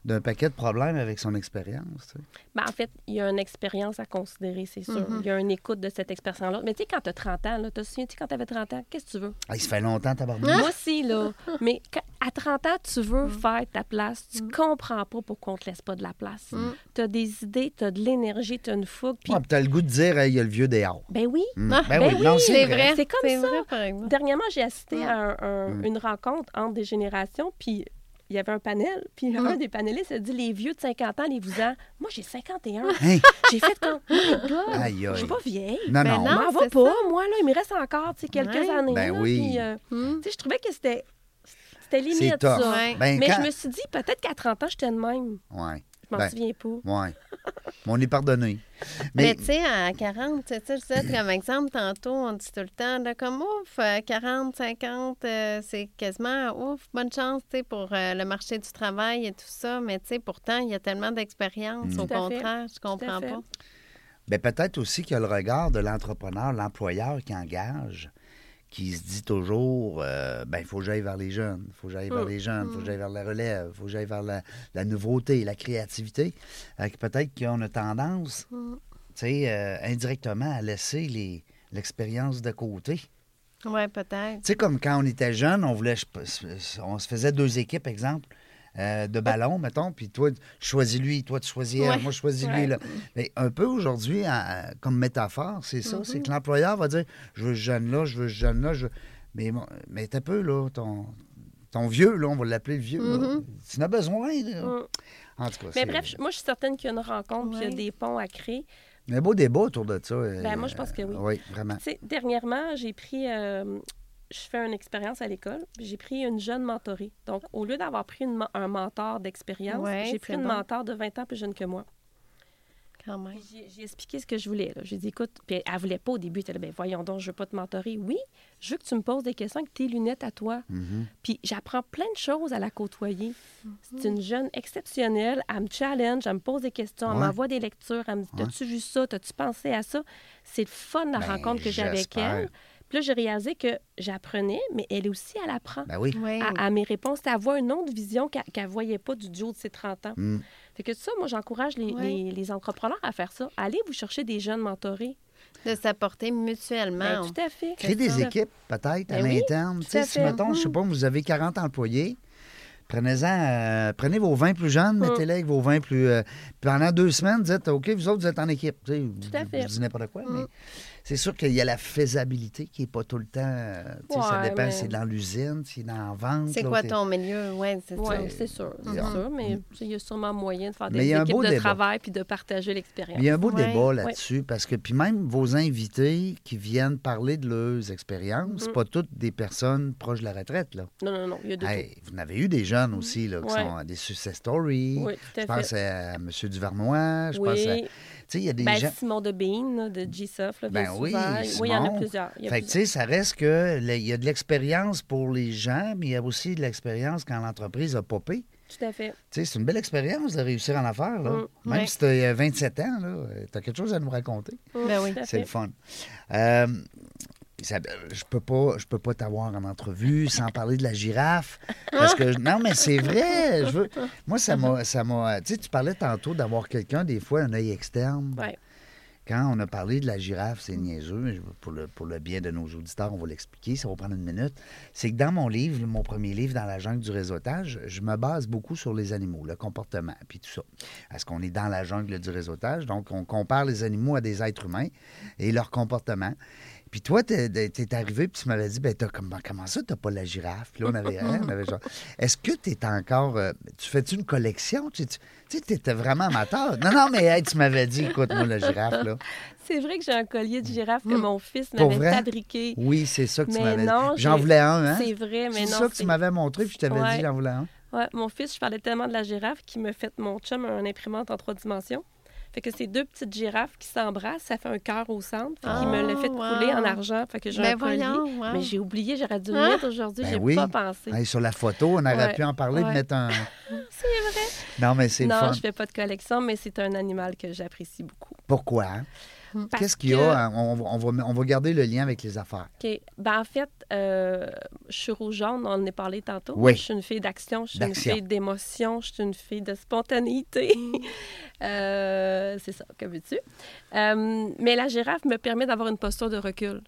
d'un paquet de problèmes avec son expérience. tu sais. Ben, en fait, il y a une expérience à considérer, c'est sûr. Il y a une écoute de cette expérience-là. Mais tu sais, quand tu as 30 ans, là, tu te souviens-tu quand tu avais 30 ans, qu'est-ce que tu veux? Ah, il se fait longtemps, tabarnak. Moi aussi, là. Mais quand- à 30 ans, tu veux Mm. faire ta place. Tu comprends pas pourquoi on te laisse pas de la place. Tu as des idées, tu as de l'énergie, tu as une fougue. Puis, Ouais, puis t'as le goût de dire, Hey, il y a le vieux dehors. ben oui. Mm. Ah, ben, ben oui, c'est C'est vrai. vrai. C'est comme ça. vrai, par exemple. Dernièrement, j'ai assisté à un- un- Mm. une rencontre entre des générations, puis il y avait un panel, puis Mm. un des panélistes a dit Les vieux de 50 ans, les vous ans. Moi, j'ai 51. Hein? J'ai fait comme Oh my God, Aïe, aïe. Je suis pas vieille. Non, Ben non. On non. m'en va pas, ça. moi, là. Il me reste encore tu sais, quelques Ouais. années. Ben là, oui. puis, euh, tu sais, je trouvais que c'était c'était limite, ça. Ouais. Ben, Mais quand- je me suis dit, peut-être qu'à 30 ans, j'étais de même. Ouais. Je m'en Ben, souviens pas. Ouais. Mais on est pardonné. Mais, Mais, tu sais, à 40, tu sais, comme exemple, tantôt, on dit tout le temps, là, comme ouf, euh, 40, 50, euh, c'est quasiment ouf, bonne chance, tu sais, pour euh, le marché du travail et tout ça. Mais, tu sais, pourtant, il y a tellement d'expérience. Mm. Au contraire, je comprends pas. ben, peut-être aussi qu'il y a le regard de l'entrepreneur, l'employeur qui engage, qui se dit toujours euh, ben, il faut que j'aille vers les jeunes, il faut que j'aille vers Mm. les jeunes, il faut que j'aille vers la relève, il faut que j'aille vers la, la nouveauté, la créativité. Peut-être qu'on a tendance, Mm. tu sais, euh, indirectement à laisser les- l'expérience de côté. Oui, peut-être. Tu sais, comme quand on était jeune, on voulait, on se faisait deux équipes, exemple, euh, de ballon, mettons, puis toi, choisis lui, toi, tu choisis elle, Ouais. moi, je choisis lui. Là. Mais un peu aujourd'hui, comme métaphore, c'est ça, c'est que l'employeur va dire, je veux ce jeune-là, je veux ce jeune-là, je veux... Mais, mais t'as peu, là, ton, ton vieux, là, on va l'appeler le vieux. Mhm. Tu en as besoin, là. Mm. En tout cas, Mais bref, moi, je suis certaine qu'il y a une rencontre, il y a des ponts à créer. Il y a un beau débat autour de ça. euh, Ben, moi, je pense que oui. Oui, vraiment. Tu sais, dernièrement, j'ai pris. euh, je fais une expérience à l'école. puis J'ai pris une jeune mentorée. Donc, au lieu d'avoir pris une un mentor d'expérience, Ouais, j'ai pris une bon. mentor de 20 ans plus jeune que moi. Quand même. Puis J'ai j'ai expliqué ce que je voulais. J'ai dit, écoute, puis elle voulait pas au début. Elle était là, ben voyons donc, je veux pas te mentorer. Oui, je veux que tu me poses des questions avec tes lunettes à toi. Mhm. Puis j'apprends plein de choses à la côtoyer. C'est une jeune exceptionnelle. Elle me challenge, elle me pose des questions, elle m'envoie des lectures. Elle me dit T'as-tu vu ça? T'as-tu pensé à ça? C'est le fun, la Ben, rencontre que j'ai avec elle. Puis là, j'ai réalisé que j'apprenais, mais elle aussi, elle apprend. Ben oui. Oui. À, à mes réponses, elle voit une autre vision qu'elle ne voyait pas du duo de ses 30 ans. Mm. Fait que ça, moi, j'encourage les, Ouais. les- les entrepreneurs à faire ça. Allez vous chercher des jeunes mentorés. De s'apporter Ben, mutuellement. tout à fait. Créer des Ça. équipes, peut-être, à Ben oui, l'interne. Tu sais, à si, mettons, je sais pas, vous avez 40 employés, prenez-en, euh, prenez vos 20 plus jeunes, Mm. mettez-les avec vos 20 plus... euh, pendant deux semaines, dites, OK, vous autres, vous êtes en équipe. Tu sais, Tout à fait. Je dis n'importe quoi, Mm. mais c'est sûr qu'il y a la faisabilité qui n'est pas tout le temps... euh, tu sais, ça dépend mais- si c'est dans l'usine, si c'est dans la vente. C'est quoi ton milieu? Oui, c'est Oui, sûr. C'est Mhm. sûr, mais il y a sûrement moyen de faire des il y a un équipes beau de débat. travail puis de partager l'expérience. Mais il y a un beau Ouais. débat là-dessus, parce que puis même vos invités qui viennent parler de leurs expériences, c'est Mhm. pas toutes des personnes proches de la retraite, là. Non, non, non, il y a de Hey, vous en avez eu des jeunes aussi, là, qui Ouais. sont des success stories. tout. Oui, tout Je à pense fait. à M. Duvernois, je pense à... Oui, Tu sais, il y a des ben, gens... Simon de Bean, de G-Soft, là, Ben oui. Oui, il y en a Simon. plusieurs. Il y a Fait que, tu plusieurs. sais, ça reste que il y a de l'expérience pour les gens, mais il y a aussi de l'expérience quand l'entreprise a popé. Tout à fait. Tu sais, c'est une belle expérience de réussir en affaires, là. Mm, Même ouais. si tu as 27 ans, là, tu as quelque chose à nous raconter. Ben oui. Tout à C'est le fun. Euh, Isabelle, je peux pas, je peux pas t'avoir en entrevue sans parler de la girafe. Parce que non, mais c'est vrai. Je veux, moi, ça m'a, ça m'a. Tu sais, tu parlais tantôt d'avoir quelqu'un des fois un œil externe. Ouais. Quand on a parlé de la girafe, c'est niaiseux. Pour le, pour le bien de nos auditeurs, on va l'expliquer. Ça va prendre une minute. C'est que dans mon livre, mon premier livre, Dans la jungle du réseautage, je me base beaucoup sur les animaux, le comportement, puis tout ça. Parce qu'on est dans la jungle du réseautage, donc on compare les animaux à des êtres humains et leur comportement. Puis toi, t'es es arrivé, puis tu m'avais dit, ben, t'as, comment, comment ça, t'as pas la girafe? Puis là, on avait, hein, on avait genre. Est-ce que tu es encore. euh, tu fais-tu une collection? Tu tu sais, t'étais vraiment amateur. Non, non, mais hey, tu m'avais dit, écoute, moi, la girafe, là. C'est vrai que j'ai un collier de girafe que Mm. mon fils m'avait fabriqué. Oui, c'est ça que tu m'avais dit. J'en voulais un, hein? C'est vrai, mais C'est non. ça que c'est- tu m'avais montré, puis je t'avais Ouais. dit, j'en voulais un. Ouais, mon fils, je parlais tellement de la girafe qu'il me fait mon chum un imprimante en trois dimensions. Fait que c'est deux petites girafes qui s'embrassent, ça fait un cœur au centre. Fait qu'il me l'a fait Ah, couler en argent. Fait que j'ai Ben un collier. wow. Mais j'ai oublié, j'aurais dû le Ah. mettre aujourd'hui, Ben j'ai oui. pas pensé. Hey, sur la photo, on aurait Ouais, pu en parler, de mettre un. C'est vrai. Non, mais c'est le Non, fun. je fais pas de collection, mais c'est un animal que j'apprécie beaucoup. Pourquoi? Qu'est-ce qu'il y a? On, va- on va, on va garder le lien avec les affaires. OK. Ben, en fait, euh, je suis rougeonne, on en a parlé tantôt. Oui. Je suis une fille d'action, je suis une fille d'émotion, je suis une fille de spontanéité. Euh, c'est ça, que veux-tu? Euh, mais la girafe me permet d'avoir une posture de recul.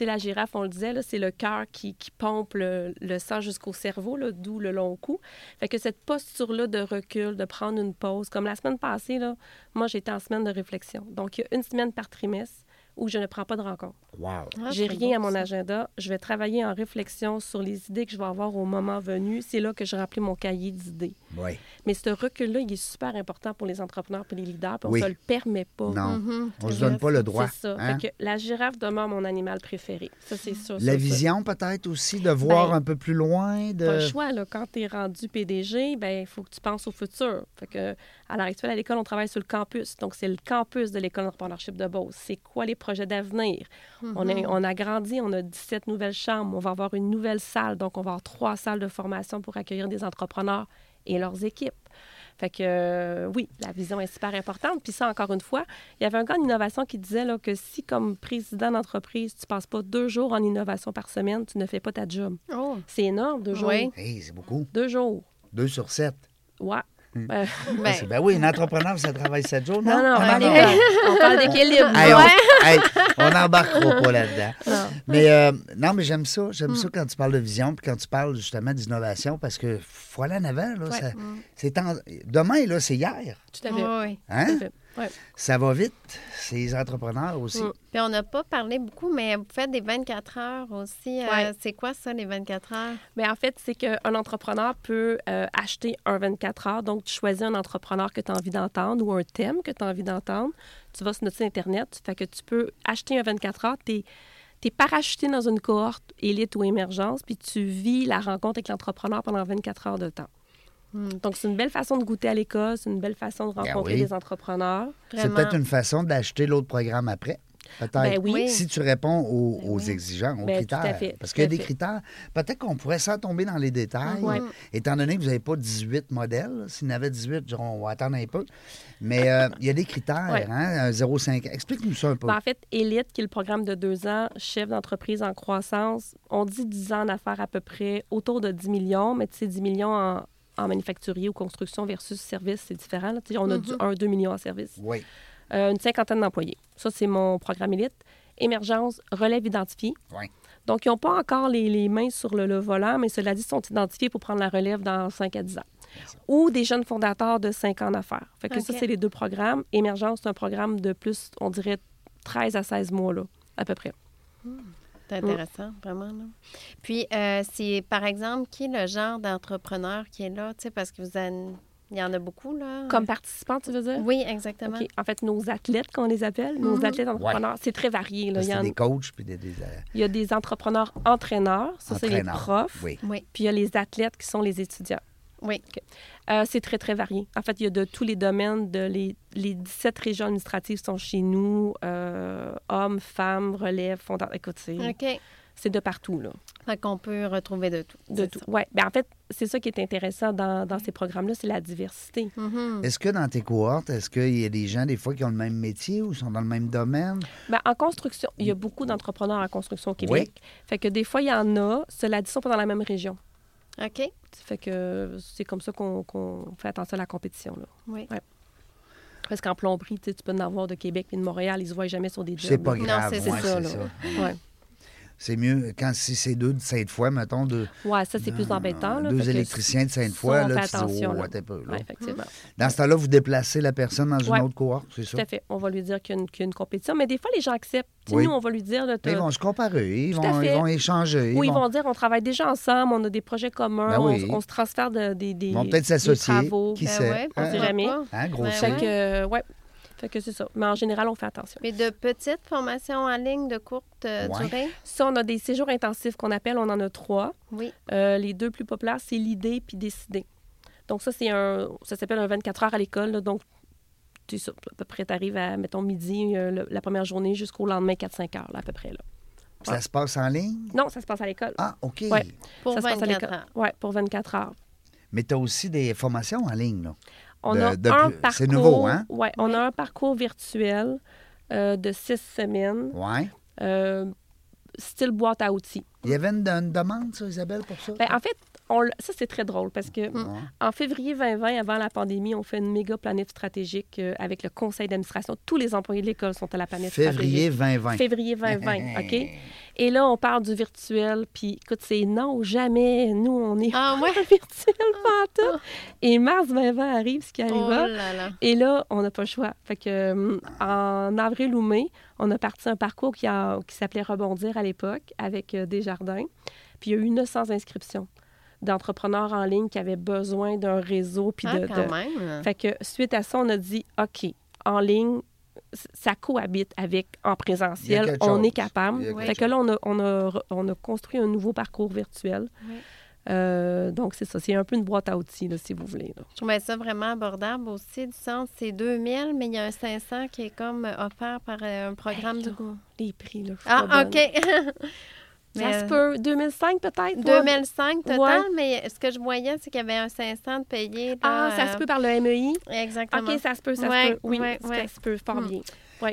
La girafe, on le disait, c'est le cœur qui, qui pompe le, sang jusqu'au cerveau, d'où le long cou. Fait que cette posture-là de recul, de prendre une pause, comme la semaine passée, là, moi, j'étais en semaine de réflexion. Donc, il y a une semaine par trimestre où je ne prends pas de rencontre. Wow. Ah, J'ai rien beau, à mon ça. agenda. Je vais travailler en réflexion sur les idées que je vais avoir au moment venu. C'est là que je remplis mon cahier d'idées. Oui. Mais ce recul-là, il est super important pour les entrepreneurs et les leaders, puis on ne se le permet pas. Non. Mhm, On c'est se donne pas le droit. C'est ça. hein? Fait que la girafe demeure mon animal préféré. Ça, c'est sûr. La sûr, vision, peut-être aussi, de voir Ben, un peu plus loin. De... Pas le choix, là. Quand tu es rendu PDG, ben il faut que tu penses au futur. Fait que, à l'heure actuelle, à l'école, on travaille sur le campus. Donc, c'est le campus de l'École d'entrepreneurship de Beauce. C'est quoi les projets d'avenir? on, Mhm. a, on a grandi, on a 17 nouvelles chambres. On va avoir une nouvelle salle. Donc, on va avoir trois salles de formation pour accueillir des entrepreneurs et leurs équipes. Fait que, euh, oui, la vision est super importante. Puis ça, encore une fois, il y avait un gars d'innovation qui disait là, que si, comme président d'entreprise, tu passes pas deux jours en innovation par semaine, tu ne fais pas ta job. Oh, C'est énorme, deux jours. Oui. Hey, c'est beaucoup. Deux jours. Deux sur sept. Ouais. Hmm. Euh, ben, Ben oui, un entrepreneur, ça travaille sept jours, non? non, non, Ah, on parle- on parle d'équilibre. Hey, on, n'embarquera pas là-dedans. Non. Mais euh, non, mais j'aime ça. J'aime Mm. ça quand tu parles de vision puis quand tu parles justement d'innovation parce que faut aller en avant. Là, Ouais. ça- c'est en- Demain, là, c'est hier. Tout à fait. Hein? Tout à fait. Ouais. Ça va vite. C'est les entrepreneurs aussi. Mm. Puis on n'a pas parlé beaucoup, mais vous faites des 24 heures aussi. Euh, Ouais. C'est quoi ça, les 24 heures? Mais en fait, c'est qu'un entrepreneur peut euh, acheter un 24 heures. Donc, tu choisis un entrepreneur que tu as envie d'entendre ou un thème que tu as envie d'entendre. Tu vas sur notre site Internet. Fait que tu peux acheter un 24 heures. Tu es, parachuté dans une cohorte élite ou émergence, puis tu vis la rencontre avec l'entrepreneur pendant 24 heures de temps. Hmm. Donc, c'est une belle façon de goûter à l'école, c'est une belle façon de Ben rencontrer oui. des entrepreneurs. C'est peut-être une façon d'acheter l'autre programme après. Peut-être. Ben oui. Si tu réponds aux, Ben aux oui. exigences, aux Ben, tout critères. à fait, Parce qu'il y a des fait. critères. Peut-être qu'on pourrait sans tomber dans les détails, Ouais. étant donné que vous n'avez pas 18 modèles. S'il y en avait 18, genre, on va attendre un peu. Mais euh, il y a des critères, Ouais. hein? un 0,5. Explique-nous ça un peu. Ben, en fait, Elite, qui est le programme de deux ans, chef d'entreprise en croissance, on dit 10 ans en affaires à peu près autour de 10 millions, mais tu sais, 10 millions en, en manufacturier ou construction versus service, c'est différent. là. On a du 1-2 millions en service. Oui. Euh, une cinquantaine d'employés. Ça, c'est mon programme Elite. Émergence, relève identifié. Oui. Donc, ils n'ont pas encore les, les mains sur le, le volant, mais cela dit, ils sont identifiés pour prendre la relève dans 5 à 10 ans. Ou des jeunes fondateurs de 5 ans en affaires. Fait que ça, c'est les deux programmes. Émergence, c'est un programme de plus, on dirait, 13 à 16 mois, là, à peu près. C'est intéressant, vraiment. Là. Puis, euh, c'est par exemple, qui est le genre d'entrepreneur qui est là? Tu sais, parce que vous en... il y en a beaucoup, là? Comme participants, tu veux dire? Oui, exactement. OK. En fait, nos athlètes, qu'on les appelle, nos Mhm. athlètes entrepreneurs, c'est très varié. Là. Il, y c'est des coachs puis des, des, euh, il y a des entrepreneurs entraîneurs, ça, c'est les entraîneurs. profs. Oui. Oui, Puis il y a les athlètes qui sont les étudiants. Oui. Euh, c'est très, très varié. En fait, il y a de tous les domaines. De les, les 17 régions administratives sont chez nous. euh, hommes, femmes, relève, fondateurs. Écoute, c'est OK. c'est de partout, là. Fait qu'on peut retrouver de tout. De tout. Ouais. Ben, en fait, c'est ça qui est intéressant dans, dans ces programmes-là, c'est la diversité. Mhm. Est-ce que dans tes cohortes, est-ce qu'il y a des gens, des fois, qui ont le même métier ou sont dans le même domaine? Ben, en construction, il y a beaucoup d'entrepreneurs en construction au Québec. Fait que des fois, il y en a. Cela dit, ils sont pas dans la même région. OK. Fait que c'est comme ça qu'on qu'on fait attention à la compétition, là. Oui. Parce qu'en plomberie, tu peux en avoir de Québec et de Montréal, ils se voient jamais sur des jobs. C'est pas c'est- ouais, ça, c'est là. ça. Ouais. C'est mieux quand si c'est deux de Sainte-Foy, mettons, deux, Ouais, ça, c'est plus embêtant. là. deux électriciens de Sainte-Foy, là, tu dis, attention, oh, là. peu, là. Ouais, effectivement. Dans ce temps-là, vous déplacez la personne dans une Ouais. autre cohorte, c'est Tout ça? à fait. On va lui dire qu'il y a une, qu'il y a une compétition. Mais des fois, les gens acceptent. Oui. Nous, on va lui dire. là, Mais ils vont se comparer, ils Tout vont, ils vont échanger. Ou ils vont dire on travaille déjà ensemble, on a des projets communs, Ben on- oui. on, se transfère de- des, des, Ils vont peut-être s'associer. travaux. Qui Ben sait? ouais, on Hein? sait jamais. Hein, gros Ben sait. Fait que, ouais. Fait que c'est ça. Mais en général, on fait attention. Mais de petites formations en ligne de courte euh, Ouais. durée? Ça, on a des séjours intensifs qu'on appelle, on en a trois. Oui. Euh, les deux plus populaires, c'est l'idée puis décider. Donc ça, c'est un, ça s'appelle un 24 heures à l'école. là. Donc, tu sais à peu près, tu arrives à, mettons, midi, euh, le- la première journée jusqu'au lendemain, 4-5 heures, là, à peu près. Là. Ça se passe en ligne? Non, ça se passe à l'école. Ah, OK. Ouais. Pour ça se passe à 24 l'école. heures. Oui, pour 24 heures. Mais tu as aussi des formations en ligne, là. On De- a de un parcours. c'est nouveau, hein? Ouais, on a un parcours virtuel euh, de six semaines, Ouais. euh, style boîte à outils. Il y avait une, une demande, ça, Isabelle, pour ça? Ben, en fait, on ça, c'est très drôle parce que en février 2020, avant la pandémie, on fait une méga planète stratégique euh, avec le conseil d'administration. Tous les employés de l'école sont à la planète Février stratégique. 2020. Février 2020, OK? Et là, on parle du virtuel, puis écoute, c'est non, jamais. Nous, on est Ah pas ouais? virtuel, pantoute. Et mars 2020 arrive, ce qui Oh arriva. là là. Et là, on n'a pas le choix. Fait que, euh, en avril ou mai, on a parti un parcours qui, a- qui s'appelait Rebondir à l'époque avec euh, Desjardins. Puis il y a eu 900 inscriptions d'entrepreneurs en ligne qui avaient besoin d'un réseau. Puis Ah, de, quand de- même. Fait que suite à ça, on a dit OK, en ligne, ça cohabite avec en présentiel. On chose. est capable. Fait que là, on a, on, a, on a construit un nouveau parcours virtuel. Oui. Euh, donc, c'est ça. C'est un peu une boîte à outils, là, si vous voulez. là. Je trouvais ça vraiment abordable aussi, du sens, c'est 2000, mais il y a un 500 qui est comme offert par euh, un programme Hey, de... là, Les prix, là. Ah, bonne. OK. Ça Mais, se euh, peut. 2005 peut-être? toi? 2005 total, Ouais. mais ce que je voyais, c'est qu'il y avait un 500 de payé. là, Ah, ça euh, se peut par le MEI? Exactement. OK, ça se peut, ça Ouais, se peut. Oui, ouais, ça se peut fort Hmm. bien.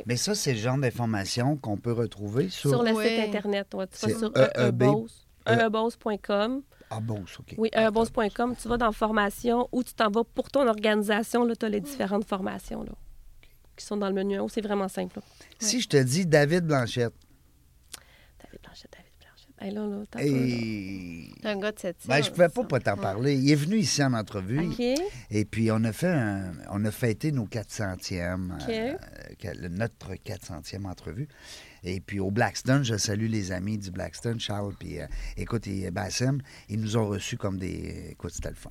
Mais ça, c'est le genre d'information qu'on peut retrouver sur... Sur le site Internet, ouais, tu C'est vas sur EEB. eebose, eebose.com. Ah, bon, OK. Oui, eebose.com. Tu vas dans formation ou tu t'en vas pour ton organisation. Là, tu as les différentes formations là, qui sont dans le menu en haut. C'est vraiment simple. là. Si je te dis David Blanchette, David Blanchette, David Blanchette. Hey, là, là, t'as et... Un gars de cette Ben, je pouvais pas pas t'en parler. Il est venu ici en entrevue. Et puis, on a fait un- on a fêté nos 400e, OK. euh, notre 400e entrevue. Et puis, au Blackstone, je salue les amis du Blackstone, Charles, puis euh, écoute, et Bassem, ils nous ont reçus comme des... Écoute, c'était le fun.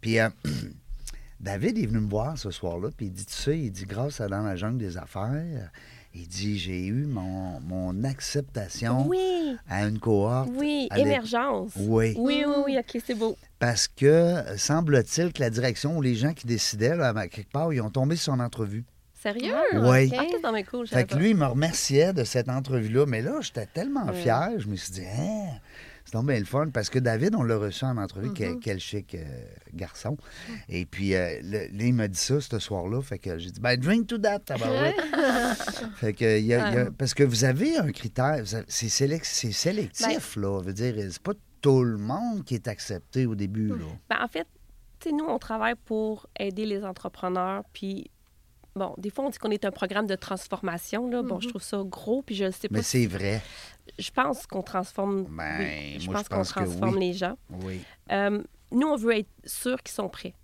Puis, euh, David est venu me voir ce soir-là, puis il dit, tu sais, il dit, grâce à Dans la jungle des affaires, il dit, j'ai eu mon, mon acceptation Oui, à une cohorte. oui. Émergence. Oui. Oui, oui, oui. OK, c'est beau. Parce que euh, semble-t-il que la direction ou les gens qui décidaient, là, à quelque part, ils ont tombé sur son entrevue. Sérieux? Oui. Ah, dans mes cool. Fait que lui, il me remerciait de cette entrevue-là. Mais là, j'étais tellement Ouais. fier. Je me suis dit, hein, c'est donc bien le fun. Parce que David, on l'a reçu en entrevue. Quel, Mm-hmm. quel chic euh, garçon. Et puis, euh, le- là, il m'a dit ça ce soir-là. Fait que j'ai dit, ben, drink to that, tabarouette. fait que, il y a- il y a- parce que vous avez un critère. C'est sélec- c'est sélectif, Ben là. Je veux dire, c'est pas tout le monde qui est accepté au début, là. Ben, en fait, tu sais, nous, on travaille pour aider les entrepreneurs. Puis, bon, des fois, on dit qu'on est un programme de transformation. Là. Bon, je trouve ça gros. Puis, je sais pas. Mais c'est vrai. Je pense qu'on transforme. Ben, oui, je moi, pense je qu'on pense transforme oui. les gens. Oui. Euh, nous, on veut être sûr qu'ils sont prêts.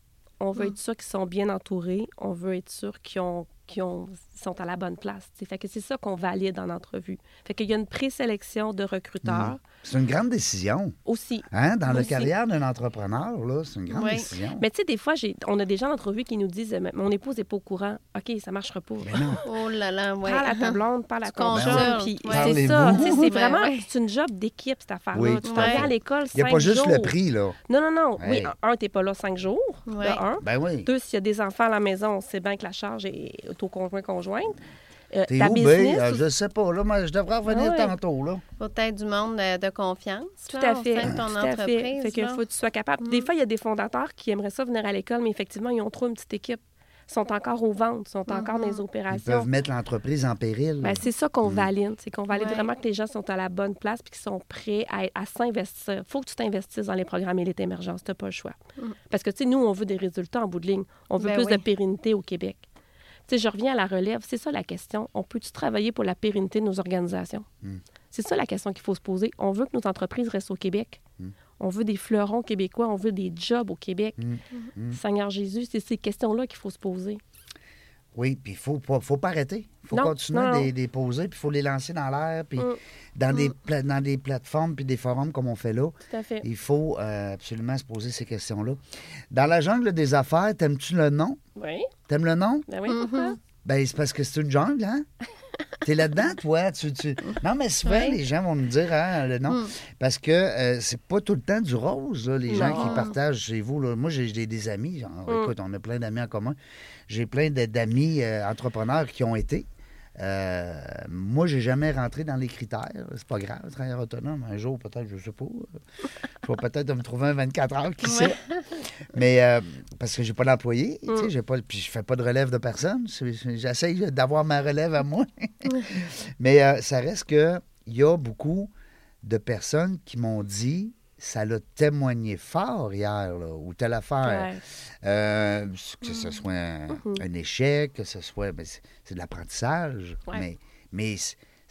On Mm. veut être sûr qu'ils sont bien entourés. On veut être sûr qu'ils ont, qu'ils ont- sont à la bonne place. Fait que c'est ça qu'on valide en entrevue. Fait qu'il y a une présélection de recruteurs C'est une grande décision. aussi. Hein? Dans la carrière d'un entrepreneur, là, c'est une grande Oui. décision. Mais tu sais, des fois, on a des gens d'entrevue qui nous disent Mais Mon épouse n'est pas au courant. OK, ça marchera pas. Mais non. Oh là là, ouais. Parle à ta blonde, parle à Tu ton Puis c'est ça. Tu C'est Ouais, vraiment c'est une job d'équipe, cette affaire-là. Oui, tu à vas à l'école Il n'y a cinq pas juste le jours. prix, là. Non, non, non. Oui, un, t'es pas là cinq jours. Ouais. De un. Ben oui. Deux, s'il y a des enfants à la maison, c'est bien que la charge est au conjoint-conjointe. Euh, T'es ta où, business, ben? Je sais pas, là, mais je devrais revenir Ah ouais. tantôt, là. Faut être du monde de, de confiance. Tout là, à fait. Au sein de ton tout à fait. entreprise. Fait faut que tu sois capable. Des Mm. fois, il y a des fondateurs qui aimeraient ça venir à l'école, mais effectivement, ils ont trop une petite équipe. Ils sont encore aux ventes, ils sont encore dans les Mhm. Ils opérations. peuvent mettre l'entreprise en péril. Ben, c'est ça qu'on Mm. valide. C'est qu'on valide Ouais. vraiment que les gens sont à la bonne place et qu'ils sont prêts à, à s'investir. Il faut que tu t'investisses dans les programmes Élite Émergence. Tu n'as pas le choix. Mm. Parce que, tu sais, nous, on veut des résultats en bout de ligne. On veut Ben plus oui. de pérennité au Québec. Tu sais, je reviens à la relève. C'est ça la question. On peut-tu travailler pour la pérennité de nos organisations? Mm. C'est ça la question qu'il faut se poser. On veut que nos entreprises restent au Québec. Mm. On veut des fleurons québécois, on veut des jobs au Québec. Mm. Mm. Seigneur Jésus, c'est ces questions-là qu'il faut se poser. Oui, puis il faut, pas- faut pas arrêter. Il faut Non, continuer non, non. les, les poser, puis il faut les lancer dans l'air, puis Mm. dans, des Mm. pla- dans des plateformes, puis des forums comme on fait là. Tout à fait. Il faut euh, absolument se poser ces questions-là. Dans la jungle des affaires, t'aimes-tu le nom? Oui, T'aimes le nom? ben oui, pourquoi? Ben, c'est parce que c'est une jungle, hein? T'es là-dedans, toi? Tu, tu- Non, mais souvent, Ouais. les gens vont nous dire hein, le nom. Mm. Parce que euh, c'est pas tout le temps du rose, là, les gens qui partagent chez vous. là. Moi, j'ai des amis. genre, Mm. Écoute, on a plein d'amis en commun. J'ai plein d'amis euh, entrepreneurs qui ont été. Euh, moi, j'ai jamais rentré dans les critères. C'est pas grave, travailleur autonome. Un jour, peut-être, je sais pas. Je vais peut-être me trouver un 24 heures, qui sait. Mais euh, parce que j'ai pas d'employé, tu sais, Mm. pas, puis je fais pas de relève de personne. J'essaye d'avoir ma relève à moi. Mais euh, ça reste que il y a beaucoup de personnes qui m'ont dit ça l'a témoigné fort hier, là, ou telle affaire. Ouais. Euh, que ce soit un, Mhm. un échec, que ce soit. ben, c'est de l'apprentissage. Ouais. Mais,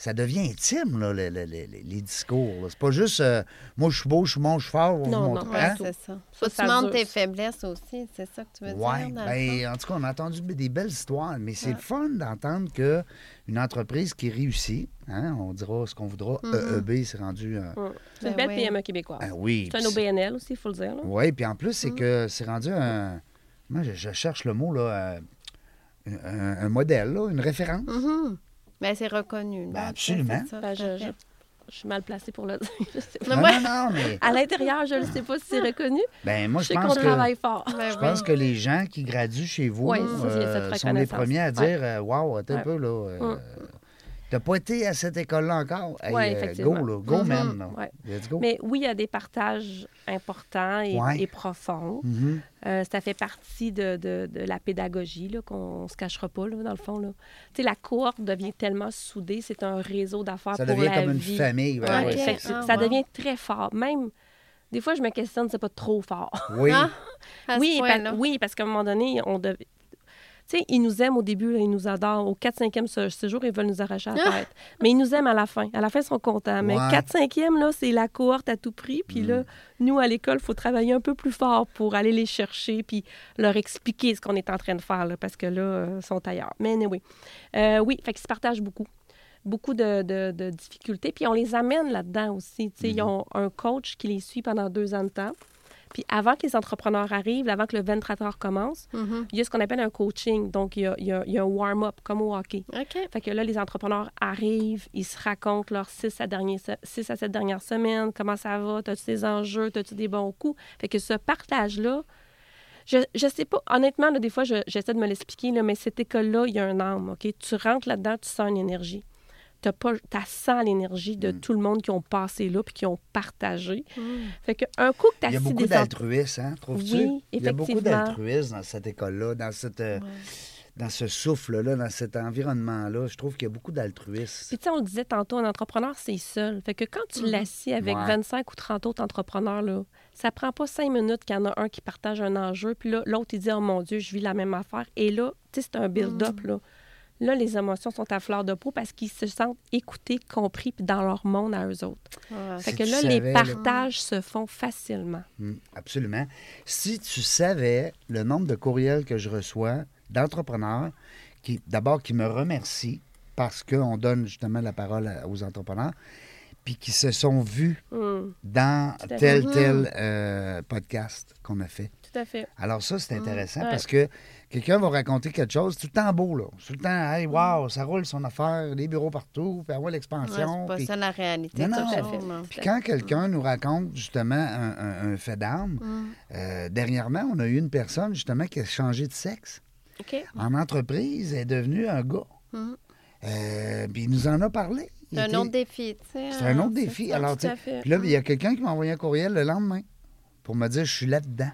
ça devient intime, là, le- le- le- le- les discours. C'est pas juste euh, moi, je suis beau, je suis bon, je suis fort. on Non, non. Hein? c'est ça. Ça, Faut que tu montres tes faiblesses aussi, c'est ça que tu veux Ouais, dire? dans le ben, en tout cas, on a entendu des belles histoires, mais c'est Ouais. le fun d'entendre que une entreprise qui réussit, hein, on dira ce qu'on voudra, Mhm. EEB, c'est rendu un. Mm. C'est une Ben belle oui. PME québécoise. Ah oui. C'est un OBNL aussi, il faut le dire. là. Oui, puis en plus, Mm. c'est que c'est rendu un. Moi, je, je cherche le mot, là. euh, un, un modèle, là, une référence. Mhm. Ben, c'est reconnu. Ben, absolument. Ça, Ben, je, je- je suis mal placée pour le dire. Je sais pas. Non, non, non, mais À l'intérieur, je ne sais pas si c'est reconnu. ben, moi, Je je sais qu'on pense que. travaille fort. Ben Je oui. pense que les gens qui graduent chez vous Oui, euh, sont les premiers à dire Waouh, attends un peu, là. euh, Mm. T'as pas été à cette école-là encore? Hey, Ouais, euh, effectivement. go, là. Go, Mhm. man. là. Ouais. Let's go. Mais oui, il y a des partages importants et, Ouais. et profonds. Mhm. Euh, ça fait partie de, de- de la pédagogie, là, qu'on ne se cachera pas, là, dans le fond. Là. Tu sais, la cohorte devient tellement soudée, c'est un réseau d'affaires Ça pour devient la comme une vie. famille. ben Ouais, ouais, Ok. c'est fait que ça. Ah, ça wow. devient très fort. Même, des fois, je me questionne, c'est pas trop fort. Oui. Ah, oui, pa- oui, parce qu'à un moment donné, on devait. Sais, ils nous aiment au début, là, ils nous adorent. Au 4-5e sé- séjour, ils veulent nous arracher la Ah! tête. Mais ils nous aiment à la fin. À la fin, ils sont contents. Mais Ouais. 4-5e, là, c'est la cohorte à tout prix. Puis Mm. là, nous, à l'école, il faut travailler un peu plus fort pour aller les chercher puis leur expliquer ce qu'on est en train de faire, là, parce que là, euh, ils sont ailleurs. Mais anyway. Euh, oui, fait qu'ils se partagent beaucoup beaucoup de, de- de difficultés. Puis on les amène là-dedans aussi. Tu sais, Ils ont un coach qui les suit pendant deux ans de temps. Puis avant que les entrepreneurs arrivent, avant que le 24 heures commence, Mhm. il y a ce qu'on appelle un coaching. Donc, il y a, il y a- il y a un warm-up, comme au hockey. Fait que là, les entrepreneurs arrivent, ils se racontent leurs 6 à, derniers, 6 à 7 dernières semaines, comment ça va, as-tu des enjeux, as-tu des bons coups? Fait que ce partage-là, je, je sais pas, honnêtement, là, des fois, je- j'essaie de me l'expliquer, mais cette école-là, il y a un âme, OK? Tu rentres là-dedans, tu sens une énergie. Tu sens l'énergie de Mm. tout le monde qui ont passé là puis qui ont partagé. Mm. Fait que un coup que tu Il y a beaucoup d'altruisme, hein, trouves-tu? Oui, Il y a beaucoup d'altruisme dans cette école-là, dans, cette, euh, dans ce souffle-là, dans cet environnement-là. Je trouve qu'il y a beaucoup d'altruisme. Puis, tu sais, on le disait tantôt, un entrepreneur, c'est seul. Fait que quand tu l'assis avec Ouais. 25 ou 30 autres entrepreneurs, là, ça prend pas cinq minutes qu'il y en a un qui partage un enjeu, puis là, l'autre, il dit, oh mon Dieu, je vis la même affaire. Et là, tu sais, c'est un build-up, là. Là, les émotions sont à fleur de peau parce qu'ils se sentent écoutés, compris, puis dans leur monde à eux autres. Ouais. Fait Si que là, les là. partages se font facilement. Mm, absolument. Si tu savais le nombre de courriels que je reçois d'entrepreneurs qui, d'abord, qui me remercient parce qu'on donne justement la parole aux entrepreneurs, puis qui se sont vus Hum, dans tel, fait. tel euh, podcast qu'on a fait. tout à fait. Alors ça, c'est intéressant Ouais. parce que quelqu'un va raconter quelque chose, tout le temps beau, là. Tout le temps, hey, wow, ça roule son affaire, les bureaux partout, puis avoir Ouais, l'expansion. c'est pas puis- ça la réalité. Non, non. toujours, là. Puis quand quelqu'un nous raconte justement un, un- un fait d'arme, Mm. euh, dernièrement, on a eu une personne justement qui a changé de sexe. En entreprise, elle est devenue un gars. Mm. Euh, puis il nous en a parlé. C'est un était- autre défi, tu sais. C'est un hein, autre défi. Alors, tout à tu fait. là, il y a quelqu'un qui m'a envoyé un courriel le lendemain pour me dire Je suis là-dedans.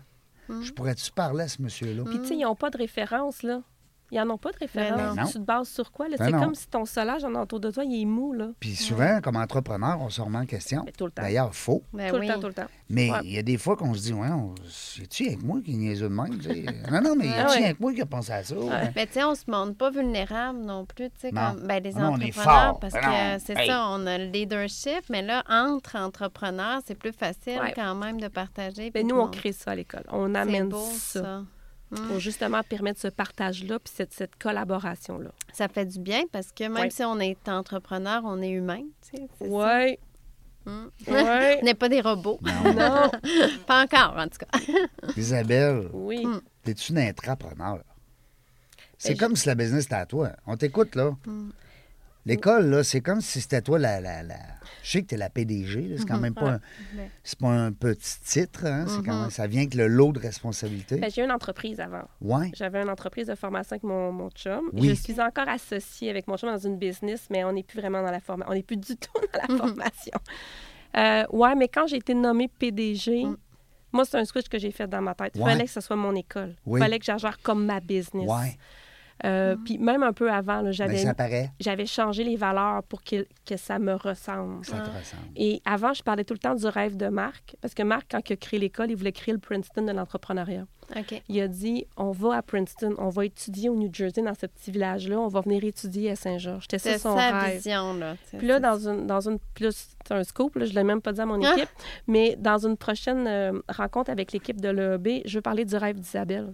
Mm. Je pourrais-tu parler à ce monsieur-là? Puis, tu sais, ils n'ont pas de référence, là. Ils n'en ont pas de référence. Non. tu te bases sur quoi? Ben C'est comme si ton solage en autour de toi, il est mou. Là. Puis souvent, comme entrepreneur, on se remet en question. Mais tout le temps. D'ailleurs, faux. Ben tout oui. le temps, tout le temps. Mais Ouais. il y a des fois qu'on se dit, ouais, on- c'est-tu avec moi qui est niaiseux de même? non, non, mais Ah c'est ouais. avec moi qui a pensé à ça? hein? Mais tu sais, on se montre pas vulnérable non plus, tu sais, comme ben, les Non, on est entrepreneurs, fort. parce Ben que c'est Hey. ça, on a le leadership, mais là, entre entrepreneurs, c'est plus facile Ouais. quand même de partager. Mais nous, on crée ça à l'école. On amène beau, ça, ça. Pour justement permettre ce partage-là puis cette, cette collaboration-là. Ça fait du bien parce que même Ouais. si on est entrepreneur, on est humain, tu sais. Oui, Mm. oui. On n'est pas des robots. non, pas encore, en tout cas. Isabelle, oui. Mm. t'es-tu une intrapreneur? C'est Ben, comme si la business était à toi. On t'écoute, là. L'école, là, c'est comme si c'était toi la, la, la- Je sais que t'es la PDG, c'est quand même pas un... C'est pas un petit titre, hein? c'est quand Mhm. même... Ça vient avec le lot de responsabilités. Ben, j'ai eu une entreprise avant. Ouais. J'avais une entreprise de formation avec mon, mon chum. Oui. Je suis encore associée avec mon chum dans une business, mais on n'est plus vraiment dans la formation. On n'est plus du tout dans la formation. Euh, ouais, mais quand j'ai été nommée PDG, Mm. moi, c'est un switch que j'ai fait dans ma tête. Il Ouais. fallait que ce soit mon école. Il Oui. fallait que j'agère comme ma business. Ouais. Euh, Puis même un peu avant, j'avais, changé les valeurs pour que, que ça me ressemble. Ça te ressemble. Et avant, je parlais tout le temps du rêve de Marc, parce que Marc, quand il a créé l'école, il voulait créer le Princeton de l'entrepreneuriat. OK. Il a dit on va à Princeton, on va étudier au New Jersey, dans ce petit village-là, on va venir étudier à Saint-Georges. C'était ça C'est son sa rêve. vision, là. Puis là, dans une, dans une plus, c'est un scoop, là, je ne l'ai même pas dit à mon Ah! équipe, mais dans une prochaine euh, rencontre avec l'équipe de l'EB, je veux parler du rêve d'Isabelle.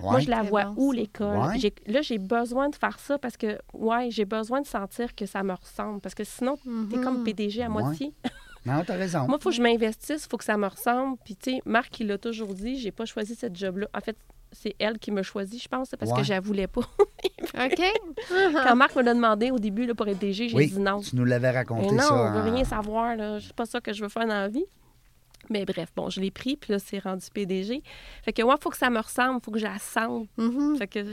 Moi, je la vois où l'école? Ouais. Là, j'ai besoin de faire ça parce que, ouais, j'ai besoin de sentir que ça me ressemble. Parce que sinon, t'es comme Mhm. PDG à Ouais. moitié. Non, t'as raison. Moi, il faut que je m'investisse, il faut que ça me ressemble. Puis, tu sais, Marc, il l'a toujours dit, j'ai pas choisi cette job-là. En fait, c'est elle qui me choisit, je pense, parce Ouais. que je la voulais pas. OK. Quand Marc me l'a demandé au début là, pour être DG, j'ai oui, dit non. tu nous l'avais Mais raconté non, ça. on veut en- rien savoir. là. C'est pas ça que je veux faire dans la vie. Mais bref, bon, je l'ai pris, puis là, c'est rendu PDG. Fait que moi, il faut que ça me ressemble, il faut que je la sente. Mhm. Fait que,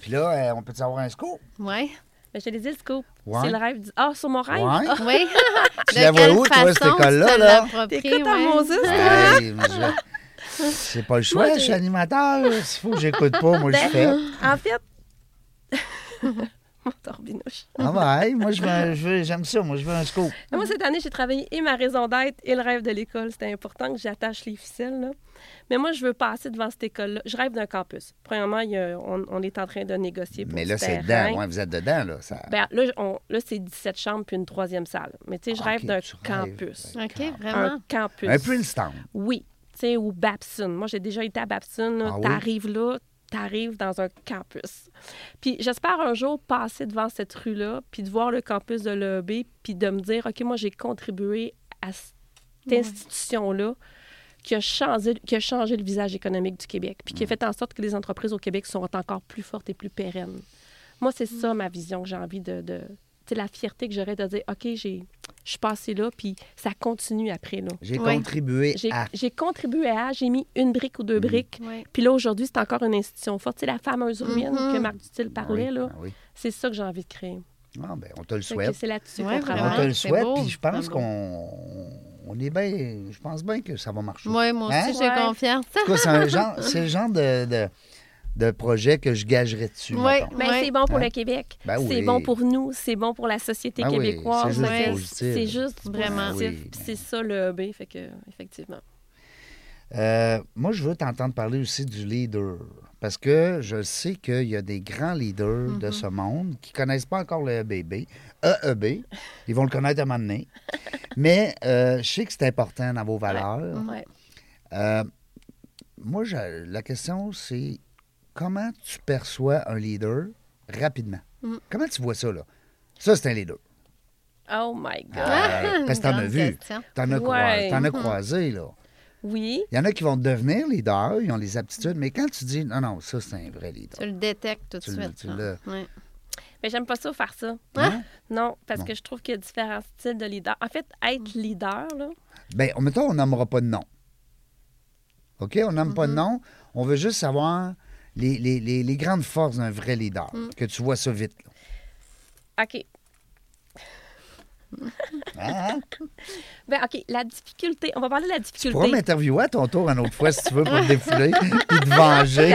Puis là, euh, on peut avoir un scoop? Ouais. mais je te l'ai dit, le scoop. Ouais. C'est le rêve. du- Ah, sur mon rêve? Ouais. Oui. Tu la vois où, toi, cette école-là, te là? T'écoutes à je- C'est pas le choix, Moi, je suis animateur. S'il faut que j'écoute pas, moi, je Ben, fais. En fait... Mon torbinouche. Ah ouais, moi, j'aime ça. Moi, je veux un scoop. Moi, cette année, j'ai travaillé et ma raison d'être et le rêve de l'école. C'était important que j'attache les ficelles. là. Mais moi, je veux passer devant cette école-là. Je rêve d'un campus. Premièrement, il y a- on, on est en train de négocier pour Mais là, c'est dedans. Ouais, vous êtes dedans, là. Ça... Ben, là, on- là, c'est 17 chambres puis une troisième salle. Mais tu sais, je rêve d'un tu rêves campus. OK, vraiment. Un campus. Un Princeton. Oui. Tu sais, ou Babson. Moi, j'ai déjà été à Babson. Ah oui? T'arrives là, t'arrives dans un campus. Puis j'espère un jour passer devant cette rue-là, puis de voir le campus de l'EB, puis de me dire, OK, moi, j'ai contribué à cette Ouais. institution-là qui a, changé, qui a changé le visage économique du Québec, puis qui a fait en sorte que les entreprises au Québec sont encore plus fortes et plus pérennes. Moi, c'est ça ma vision que j'ai envie de... de tu sais, la fierté que j'aurais de dire, OK, j'ai, je suis passée là, puis ça continue après, là. J'ai Ouais. contribué J'ai, à. j'ai contribué à, j'ai mis une brique ou deux briques. Oui. Puis là, aujourd'hui, c'est encore une institution forte. Tu sais, la fameuse ruine Mhm. que Marc Dutil parlait, Oui, là, ah oui. c'est ça que j'ai envie de créer. Ah, ben, on te le souhaite. c'est là-dessus Ouais, qu'on On vraiment. te travaille. le c'est souhaite, beau, puis je pense c'est qu'on on est bien. Je pense bien que ça va marcher. Oui, moi aussi, Hein? j'ai Ouais. confiance. En tout cas, c'est un genre, c'est le genre de, de, de projet que je gagerais dessus. Ouais. mettons. Ben, c'est bon pour Hein? le Québec. Ben c'est oui. bon pour nous. C'est bon pour la société oui, québécoise. c'est juste. C'est Vraiment. Oui, ben. C'est ça le B. Fait que, effectivement. Euh, moi, je veux t'entendre parler aussi du leader. Parce que je sais qu'il y a des grands leaders de ce monde qui ne connaissent pas encore le EBB. EEB. Ils vont le connaître à un moment donné. Mais euh, je sais que c'est important dans vos valeurs. Ouais. Euh, moi, je- la question, c'est comment tu perçois un leader rapidement? Mm. Comment tu vois ça, là? Ça, c'est un leader. Oh my God. Ouais, parce que t'en as vu. T'en as, Ouais. as Mm-hmm. croisé, là. Oui. Il y en a qui vont devenir leaders, ils ont les aptitudes, mais quand tu dis non, non, ça, c'est un vrai leader. Tu le détectes tout de suite. tu là. le- Ouais. Mais j'aime pas ça faire ça. Hein? Non, parce Bon. que je trouve qu'il y a différents styles de leader. En fait, être leader, là, Bien, mettons, on nommera pas de nom. OK? On nomme Mm-hmm. pas de nom. On veut juste savoir les, les- les- les grandes forces d'un vrai leader. Mm. Que tu vois ça vite. là. OK. Hein? Ben, OK, la difficulté. On va parler de la Tu difficulté. pourras m'interviewer à ton tour une autre fois si tu veux pour te défouler et te venger.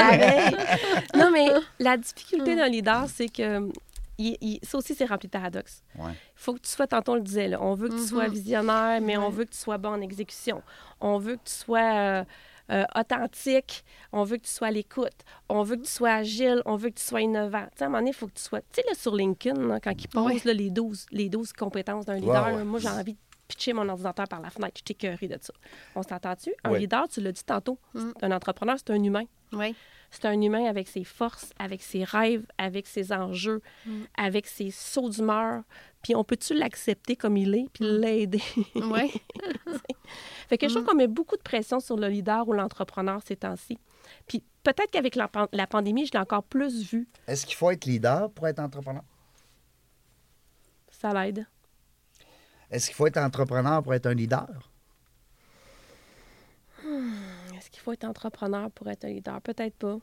Non, mais la difficulté d'un leader, c'est que il- il- ça aussi, c'est rempli de paradoxes. Ouais. Il faut que tu sois, tantôt on le disait, là, on veut que tu sois Mhm. visionnaire, mais on veut que tu sois bon en exécution. On veut que tu sois euh, euh, authentique, on veut que tu sois à l'écoute, on veut que tu sois agile, on veut que tu sois innovant. Tu sais, à un moment donné, il faut que tu sois... Tu sais, là, sur LinkedIn, là, quand ils posent Ouais. là, les, 12, les 12 compétences d'un leader, Ouais, là, ouais. moi, j'ai envie de pitcher mon ordinateur par la fenêtre. Je suis écœurée de ça. On s'entend-tu? Un Ouais. leader, tu l'as dit tantôt, Mm. un entrepreneur, c'est un humain. Oui. C'est un humain avec ses forces, avec ses rêves, avec ses enjeux, Mm. avec ses sauts d'humeur. Puis on peut-tu l'accepter comme il est, puis l'aider? Oui. fait que je Mm. trouve qu'on met beaucoup de pression sur le leader ou l'entrepreneur ces temps-ci. Puis peut-être qu'avec la, pan- la pandémie, je l'ai encore plus vu. Est-ce qu'il faut être leader pour être entrepreneur? Ça l'aide. Est-ce qu'il faut être entrepreneur pour être un leader? Est-ce qu'il faut être entrepreneur pour être un leader? Peut-être pas.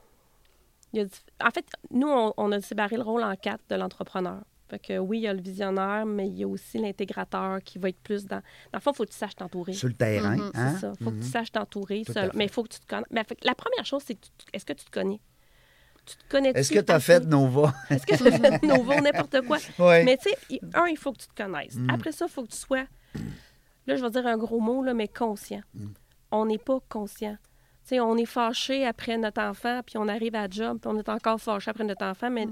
Il y a En fait, nous, on, on a séparé le rôle en quatre de l'entrepreneur. Fait que oui, il y a le visionnaire, mais il y a aussi l'intégrateur qui va être plus dans... Dans le fond, il faut que tu saches t'entourer. Sur le terrain, Mhm, hein? C'est ça. Il faut que Mhm. tu saches t'entourer. Seul. Mais il faut que tu te connaisses. Mais la première chose, c'est que tu- est-ce que tu te connais? Tu te connais Est-ce que tu as fait Nova? Est-ce que tu as fait Novo, n'importe quoi? oui. Mais tu sais, un, il faut que tu te connaisses. Mm. Après ça, il faut que tu sois, là, je vais dire un gros mot, là, mais conscient. Mm. On n'est pas conscient. On est fâché après notre enfant, puis on arrive à la job, puis on est encore fâché après notre enfant, mais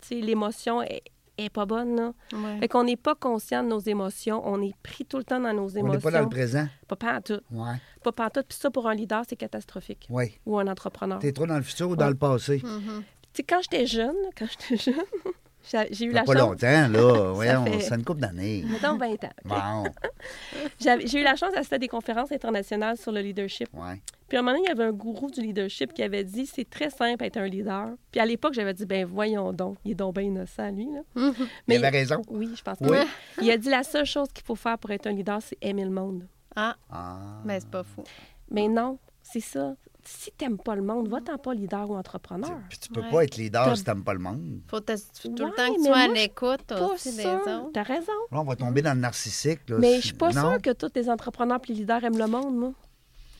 sais, l'émotion est, est pas bonne, là. Ouais. Fait qu'on n'est pas conscient de nos émotions. On est pris tout le temps dans nos On émotions. n'est pas dans le présent. Pas pantoute. Oui. Pas pantoute. Puis ça, pour un leader, c'est catastrophique. Ou un entrepreneur. Tu es trop dans le futur ou dans Ouais. le passé? Mhm. Quand j'étais jeune, quand j'étais jeune, j'ai eu Ça la pas chance... longtemps, là. Voyons, fait- c'est une couple d'années. Mettons 20 ans. Bon, J'ai eu la chance d'assister à des conférences internationales sur le leadership. ouais. Puis à un moment donné, il y avait un gourou du leadership qui avait dit c'est très simple être un leader. Puis à l'époque, j'avais dit ben voyons donc, il est donc bien innocent, lui. Là. Mhm. Il avait raison. Oui, je pense que Oui. oui. Il a dit la seule chose qu'il faut faire pour être un leader, c'est aimer le monde. Ah, Ah. mais c'est pas fou. Mais non, c'est ça. Si t'aimes pas le monde, va-t'en pas leader ou entrepreneur. Puis tu peux Ouais. pas être leader si t'aimes pas le monde. Faut tout le Ouais, temps que tu sois à l'écoute aussi des sûr. autres. T'as raison. Là, on va tomber dans le narcissique. Là. Mais je suis pas Non? sûre que tous les entrepreneurs et les leaders aiment le monde, moi.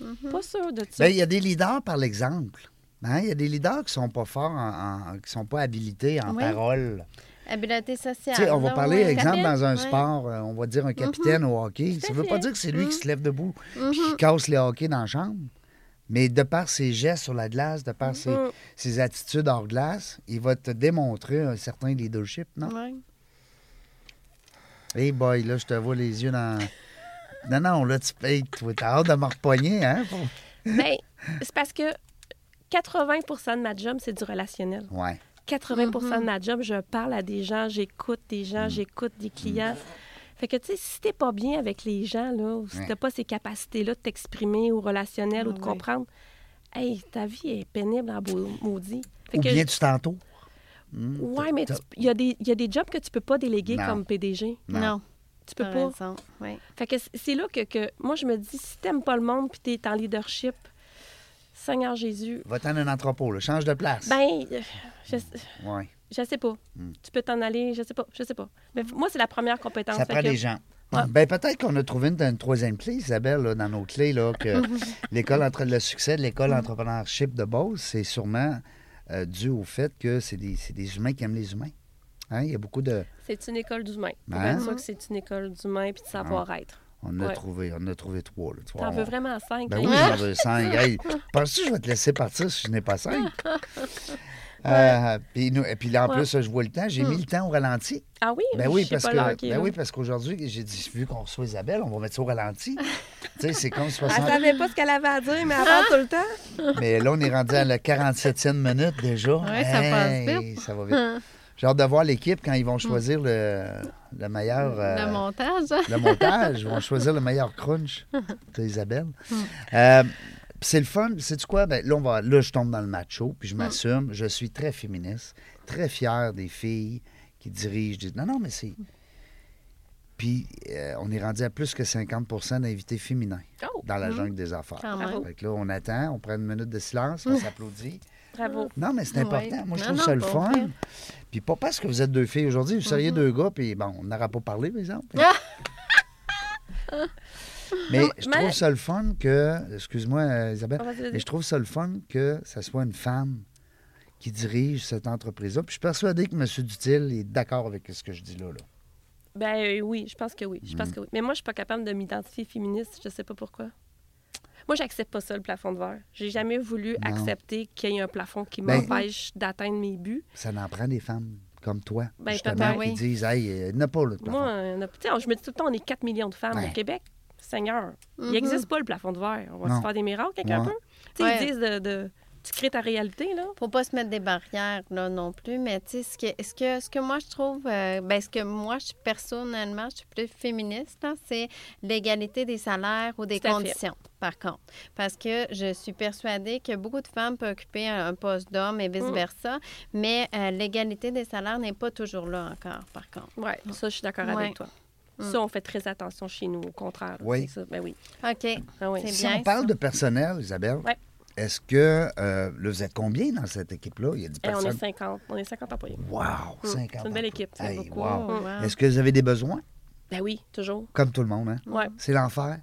Mhm. Pas sûre de ça. Ben, il y a des leaders par l'exemple. Hein? Il y a des leaders qui sont pas forts, en, en- qui sont pas habilités en Oui. parole. Habileté Tu sociale. on va parler, exemple, dans un Ouais. sport, euh, on va dire un capitaine au hockey. Tout Ça à veut pas dire que c'est lui qui se lève debout puis qui casse les hockey dans la chambre. Mais de par ses gestes sur la glace, de par ses, Mm. ses attitudes hors glace, il va te démontrer un certain leadership, non? Ouais. Hey boy, là, je te vois les yeux dans... Non, non, là, tu payes. T'as hâte de me repogner, hein? pour- Ben, c'est parce que 80% de ma job, c'est du relationnel. Ouais. 80 Mhm. de ma job, je parle à des gens, j'écoute des gens, Mm. j'écoute des clients. Fait que, tu sais, si t'es pas bien avec les gens, là, ou si t'as pas ces capacités-là de t'exprimer ou relationnel ou de oui. comprendre, hey, ta vie est pénible en beau- maudit. Fait Ou que bien je- tu t'entoures. Hmm, Ouais, mais il y, a des- il y a des jobs que tu peux pas déléguer Non. comme PDG. Non. Non, Tu peux pas. raison. Fait que c'est là que, que moi, je me dis, si t'aimes pas le monde puis t'es en leadership, Seigneur Jésus, Va-t'en un entrepôt, là. change de place. ben, euh, je, Ouais. Je sais pas. Mm. Tu peux t'en aller, je sais pas, je sais pas. Mais moi, c'est la première compétence. Ça prend que- des gens. Ouais. Ben, peut-être qu'on a trouvé une, une troisième clé, Isabelle, là, dans nos clés, là, que l'école entre le succès de l'école entrepreneurship de Beauce, c'est sûrement euh, dû au fait que c'est des, des humains qui aiment les humains. Hein, Il y a beaucoup de. C'est une école d'humain. Pour Hein? être sûr que c'est une école d'humain puis de savoir-être. On a Ouais. trouvé, on a trouvé trois. T'en veux vraiment cinq? Ben hein? oui, j'en veux cinq. Hey, penses-tu que je vais te laisser partir si je n'ai pas cinq? Euh, puis, nous- et puis là, en Ouais. plus, je vois le temps. J'ai mis le temps au ralenti. Ah oui? Ben oui, parce pas que, ben oui, parce qu'aujourd'hui, j'ai dit, vu qu'on reçoit Isabelle, on va mettre ça au ralenti. tu sais, c'est comme Elle 60. savait pas ce qu'elle avait à dire, mais elle parle tout le temps. Mais là, on est rendu à la 47e minute déjà. Ouais, ça passe Hey, Ça va vite. J'ai hâte de voir l'équipe quand ils vont choisir le, le meilleur. euh, Le montage. le montage. Ils vont choisir le meilleur crunch de Isabelle. Euh, puis c'est le fun. C'est quoi? Ben, là, on va, là, je tombe dans le macho, puis je m'assume. Je suis très féministe, très fier des filles qui dirigent. des- Non, non, mais c'est. Puis euh, on est rendu à plus que 50% d'invités féminins Oh! dans la Mhm. jungle des affaires. Fait que là, on attend, on prend une minute de silence, on s'applaudit. Bravo. Non, mais c'est important. Moi, je Non, trouve non, ça le fun. vrai. Puis pas parce que vous êtes deux filles aujourd'hui, vous seriez Mhm. deux gars, puis bon, on n'aura pas parlé, par exemple. mais Non, je mais- trouve ça le fun que, excuse-moi Isabelle, Ah, mais je trouve ça le fun que ça soit une femme qui dirige cette entreprise-là. Puis je suis persuadé que M. Dutil est d'accord avec ce que je dis là. là. Ben euh, oui, je pense que oui. Je Mm. pense que oui. Mais moi, je suis pas capable de m'identifier féministe. Je sais pas pourquoi. Moi, j'accepte pas ça, le plafond de verre. J'ai jamais voulu Non. accepter qu'il y ait un plafond qui Ben- m'empêche d'atteindre mes buts. Ça n'en prend des femmes comme toi, Ben, justement, qui oui. disent Hey, il n'y en a pas, là, de plafond. Moi, on a- je me dis tout le temps, on est 4 millions de femmes Ouais. au Québec. Seigneur, il n'existe pas le plafond de verre. On va Non. se faire des miracles, quelqu'un Ouais. sais, Ouais. ils disent de, de- Tu crées ta réalité, là. Faut pas se mettre des barrières là non plus, mais tu sais ce que ce que ce que moi je trouve euh, ben ce que moi je personnellement je suis plus féministe là, c'est l'égalité des salaires ou des conditions. Par contre, parce que je suis persuadée que beaucoup de femmes peuvent occuper un, un poste d'homme et vice versa, mais euh, l'égalité des salaires n'est pas toujours là encore. Par contre. Oui, ça, je suis d'accord Ouais. avec toi. Mm. Ça, on fait très attention chez nous, au contraire. Oui. Ça. Ben oui. Ok. Ah oui. Si bien, on parle ça. de personnel, Isabelle, Ouais. est-ce que euh, là, vous êtes combien dans cette équipe-là? Il y a 10 Eh, on est personnes. 50. On est 50 employés. Wow, Mm. 50. C'est une belle équipe. c'est Hey, beaucoup. wow. Oh, Mm. wow. Est-ce que vous avez des besoins? Ben oui, toujours. Comme tout le monde, hein? Ouais. C'est l'enfer.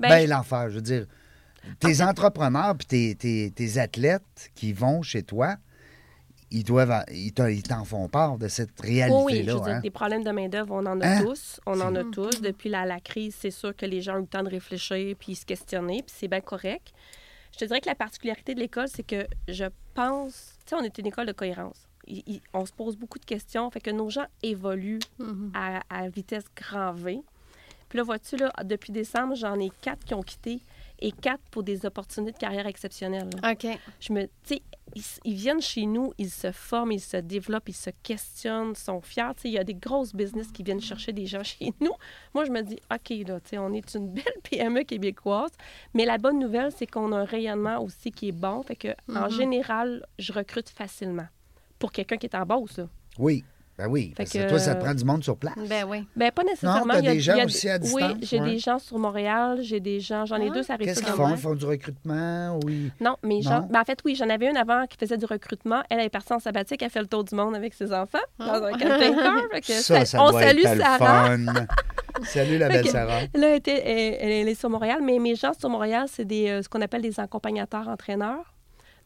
Ben, Ben, je- l'enfer, je veux dire. Tes entrepreneurs puis tes, tes- tes athlètes qui vont chez toi, ils doivent ils t'en font part de cette Oh oui, je réalité-là. veux dire, hein? des problèmes de main-d'œuvre, on en a Hein? tous. On en a tous. Depuis la, la crise, c'est sûr que les gens ont eu le temps de réfléchir puis se questionner, puis c'est bien correct. Je te dirais que la particularité de l'école, c'est que je pense. Tu sais, on est une école de cohérence. Il- il- on se pose beaucoup de questions, fait que nos gens évoluent Mhm. à, à vitesse grand V. Puis là, vois-tu, là, depuis décembre, j'en ai quatre qui ont quitté et quatre pour des opportunités de carrière exceptionnelles. là. OK. Je me, tu sais, ils, viennent chez nous, ils se forment, ils se développent, ils se questionnent, sont fiers. Il y a des grosses business qui viennent chercher des gens chez nous. Moi, je me dis, OK, là, on est une belle PME québécoise. Mais la bonne nouvelle, c'est qu'on a un rayonnement aussi qui est bon. Fait que, en Mhm. général, je recrute facilement. Pour quelqu'un qui est en là. Oui, ben oui. Parce que que- toi, ça te prend du monde sur place. Ben oui. Ben, pas nécessairement. t'as Il y a- des gens il y a aussi à Oui, distance, j'ai ouais. des gens sur Montréal, j'ai des gens, j'en ai Ah. deux, ça arrive Qu'est-ce qu'ils font? Ils font du recrutement? Oui. Non, mais Non? gens. ben, en fait, oui, j'en avais une avant qui faisait du recrutement. Elle est partie en sabbatique, elle fait le tour du monde avec ses enfants dans un Ah. camping-car. Fait que Ça, ça on doit salue être Sarah. fun. Salut la belle Sarah. Là, elle, était- elle- elle est sur Montréal, mais mes gens sur Montréal, c'est des, euh, ce qu'on appelle des accompagnateurs entraîneurs.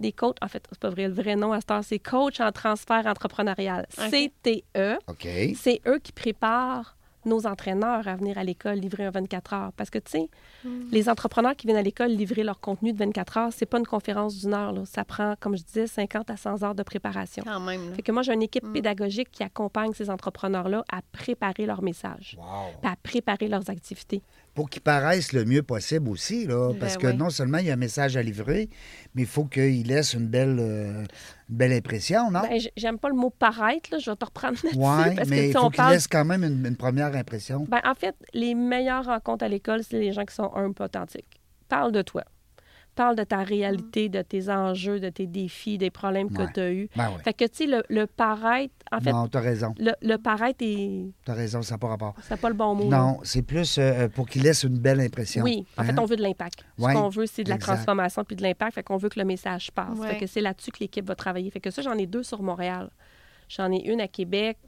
Des coachs, en fait, c'est pas vrai, le vrai nom à cette heure, c'est coach en transfert entrepreneurial. CTE. OK. C'est eux qui préparent nos entraîneurs à venir à l'école livrer un 24 heures. Parce que, tu sais, les entrepreneurs qui viennent à l'école livrer leur contenu de 24 heures, c'est pas une conférence d'une heure. là. Ça prend, comme je disais, 50 à 100 heures de préparation. Quand même. là. Fait que moi, j'ai une équipe Mm. pédagogique qui accompagne ces entrepreneurs-là à préparer leur message, Wow. à préparer leurs activités. Pour qu'ils paraissent le mieux possible aussi, là, parce Ben que oui. non seulement il y a un message à livrer, mais il faut qu'il laisse une belle, euh, une belle impression, non? Ben, j'aime pas le mot paraître, là, je vais te reprendre là-dessus. oui, parce que, mais il faut qu'il laisse quand même une, une première impression. Ben, en fait, les meilleures rencontres à l'école, c'est les gens qui sont humbles, authentiques. Parle de toi. Parle de ta réalité, de tes enjeux, de tes défis, des problèmes Ouais. que tu as eus. Ben oui. Fait que, tu sais, le, le paraître, en fait, non, t'as raison. le, le paraître, est... T'as raison, ça n'a pas rapport. c'est pas le bon mot. Non, c'est plus euh, pour qu'il laisse une belle impression. Oui, en fait, Hein? on veut de l'impact. Ouais, Ce qu'on veut, c'est de la exact. transformation puis de l'impact. Fait qu'on veut que le message passe. Ouais. Fait que c'est là-dessus que l'équipe va travailler. Fait que ça, j'en ai deux sur Montréal. J'en ai une à Québec.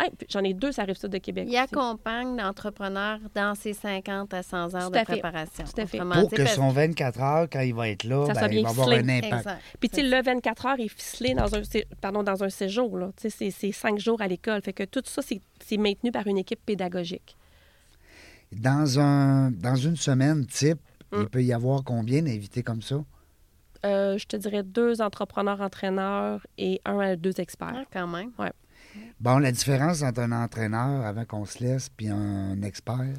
Hey, j'en ai deux, ça arrive ça de Québec. Il aussi. accompagne l'entrepreneur dans ses 50 à 100 heures Tout de préparation. Tout à fait. Pour dit, que parce- son 24 heures, quand il va être là, Ça ben, il va avoir un impact. Exact. Puis, tu sais, le 24 heures est ficelé dans un, sé- pardon, dans un séjour. Là. Tu sais, C'est, c'est cinq jours à l'école. Fait que tout ça, c'est, c'est maintenu par une équipe pédagogique. Dans, un, dans une semaine type, Mm. il peut y avoir combien d'invités comme ça? Euh, je te dirais deux entrepreneurs-entraîneurs et un à deux experts. Ah, quand même. Bon, la différence entre un entraîneur avant qu'on se laisse puis un expert?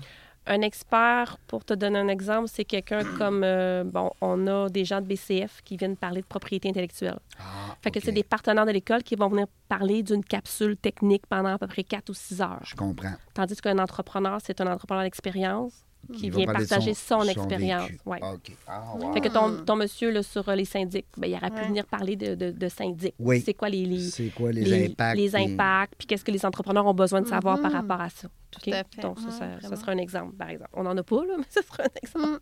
Un expert, pour te donner un exemple, c'est quelqu'un comme, euh, bon, on a des gens de BCF qui viennent parler de propriété intellectuelle. Ah, Fait que c'est des partenaires de l'école qui vont venir parler d'une capsule technique pendant à peu près quatre ou six heures. Je comprends. Tandis qu'un entrepreneur, c'est un entrepreneur d'expérience qui vient partager son, son expérience. Ouais. Ah. Ah, wow. Fait que ton, Mm. ton monsieur là, sur euh, les syndics, ben, il aurait pu Ouais. venir parler de, de, de syndics. Oui. C'est quoi les, les, C'est quoi les, les, impacts? les puis- impacts, puis qu'est-ce que les entrepreneurs ont besoin de savoir par Mhm. rapport à ça. Tout OK? à fait. Donc, ça, Ouais, ça, ça serait un exemple, par exemple. On n'en a pas, là, mais ce serait un exemple.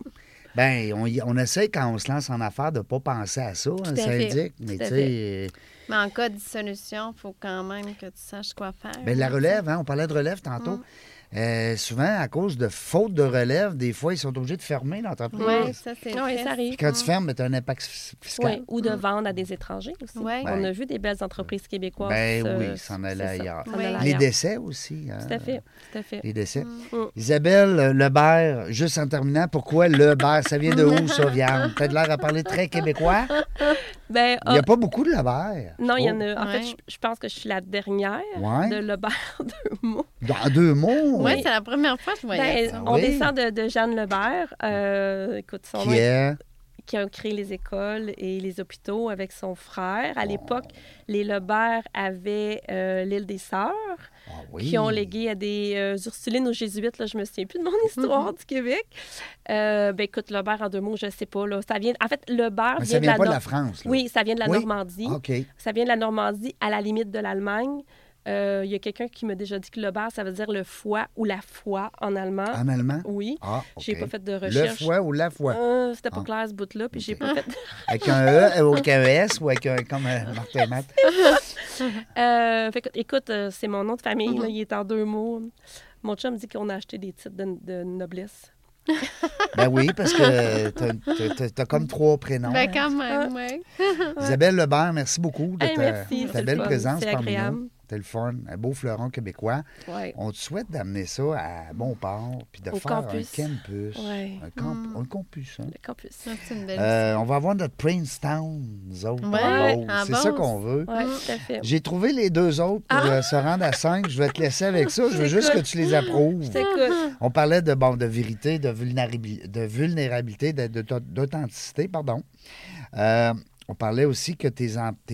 Ben, on, y- on essaie quand on se lance en affaires de ne pas penser à ça, un syndic. Mais sais, Mais en cas de dissolution, il faut quand même que tu saches quoi faire. ben, la relève, hein, on parlait de relève tantôt. Euh, souvent, à cause de faute de relève, des fois, ils sont obligés de fermer l'entreprise. Oui, ça, c'est Oui, triste. ça arrive. Puis quand tu fermes, tu as un impact fiscal. Oui, ou de vendre à des étrangers aussi. Ouais. On a vu des belles entreprises québécoises. Ben euh, oui, s'en aller ça, ailleurs. Oui. Les décès aussi. hein. Tout à fait, tout à fait. Les décès. Mm. Isabelle Lebert, juste en terminant, pourquoi Lebert? Ça vient de où, ça, Vianne? Peut-être l'air à parler très québécois? Ben, Il n'y ah, a pas beaucoup de Lebert. non, il y en Oh. a. En fait, Ouais. je, je pense que je suis la dernière Ouais. de Lebert de mots. Dans deux mots? Oui, c'est la première fois que je voyais Ben, ça. on Oui. descend de, de Jeanne Lebert. Euh, écoute, son Qui est- est... qui a créé les écoles et les hôpitaux avec son frère. Oh. À l'époque, les Lebert avaient euh, l'île des Sœurs, Ah oui. qui ont légué à des euh, Ursulines aux Jésuites. Là, je me souviens plus de mon histoire du Québec. Euh, ben, écoute, Lebert, en deux mots, je sais pas. Là, ça vient... En fait, Lebert vient ça de la, pas de Nor- la France. là. Oui, ça vient de la Oui? Normandie. OK. Ça vient de la Normandie à la limite de l'Allemagne. Euh, Il y a quelqu'un qui m'a déjà dit que Lebert, ça veut dire le foie ou la foi en allemand. En allemand? Oui. Ah, OK. J'ai pas fait de Le recherche. foie ou la foi? Euh, C'était pas Ah. clair ce bout-là, puis j'ai pas fait Avec un E ou avec un S ou avec un... comme euh, Martin Matt? Euh, fait écoute, c'est mon nom de famille, là, il est en deux mots. Mon chum dit qu'on a acheté des titres de, de noblesse. Ben oui, parce que t'as- t'as comme trois prénoms. Ben, quand même, oui. Isabelle Lebert, merci beaucoup de Hey, ta, merci, ta c'est le belle fun, présence parmi agréable. nous. C'était le fun, un beau fleuron québécois. Ouais. On te souhaite d'amener ça à Bonport, puis de Au faire campus. un campus. Ouais. Un, camp- un campus, hein. Le campus. Une belle Euh, on va avoir notre Princeton, nous autres, Ouais, C'est ça qu'on veut. Oui, tout à fait. J'ai trouvé les deux autres pour Ah! euh, se rendre à cinq. Je vais te laisser avec ça. Je veux juste que tu les approuves. On parlait de, bon, de vérité, de vulnérabilité, de vulnérabilité, de- de- d'authenticité, pardon. Euh, on parlait aussi que tes,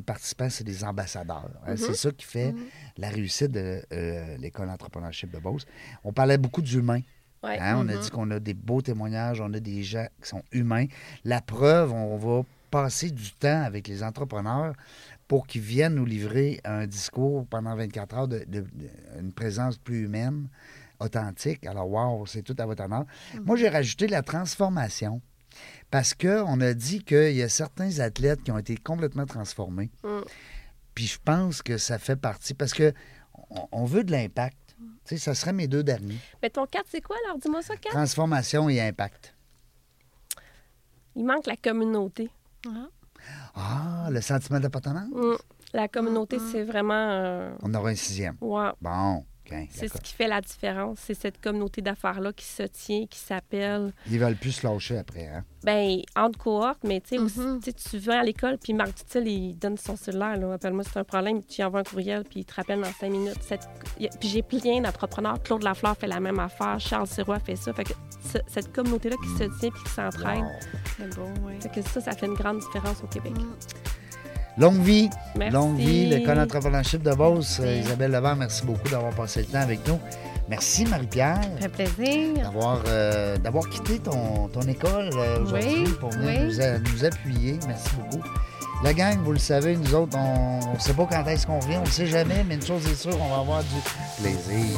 participants, c'est des ambassadeurs. hein. C'est ça qui fait la réussite de euh, l'École d'entrepreneurship de Beauce. On parlait beaucoup d'humains. Ouais. hein. On a dit qu'on a des beaux témoignages, on a des gens qui sont humains. La preuve, on va passer du temps avec les entrepreneurs pour qu'ils viennent nous livrer un discours pendant 24 heures, de, de- de- une présence plus humaine, authentique. Alors, wow, c'est tout à votre honneur. Moi, j'ai rajouté la transformation parce qu'on a dit qu'il y a certains athlètes qui ont été complètement transformés. Mm. Puis je pense que ça fait partie parce que on, on veut de l'impact. Tu sais, ça serait mes deux derniers. Mais ton 4, c'est quoi alors? Dis-moi ça, 4. Transformation et impact. Il manque la communauté. Ah, le sentiment d'appartenance? Mm. La communauté, c'est vraiment. euh, On aura un sixième. ouais. Bon, OK. C'est ce qui fait la différence. C'est cette communauté d'affaires-là qui se tient, qui s'appelle. Ils veulent plus se lâcher après, hein? Ben, entre cohortes, mais tu sais, aussi, Mhm. tu sais, tu vas à l'école, puis Marc Dutil, il donne son cellulaire, là. Appelle-moi, c'est un problème, tu envoies un courriel, puis il te rappelle dans cinq minutes. Cette- Puis j'ai plein d'entrepreneurs. Claude Lafleur fait la même affaire, Charles Sirois fait ça. Fait que ce- cette communauté-là qui se tient, puis qui s'entraîne. Wow. C'est beau, oui. Fait que ça, ça fait une grande différence au Québec. Longue vie. Merci. Longue vie, l'école d'entrepreneurship de Beauce. Euh, Merci. Isabelle Levert, merci beaucoup d'avoir passé le temps avec nous. Merci, Marie-Pierre. Ça fait plaisir. D'avoir, euh, d'avoir quitté ton, ton école euh, aujourd'hui Oui, pour venir oui. nous, a- nous appuyer. Merci beaucoup. La gang, vous le savez, nous autres, on ne sait pas quand est-ce qu'on vient, on ne sait jamais, mais une chose est sûre, on va avoir du plaisir.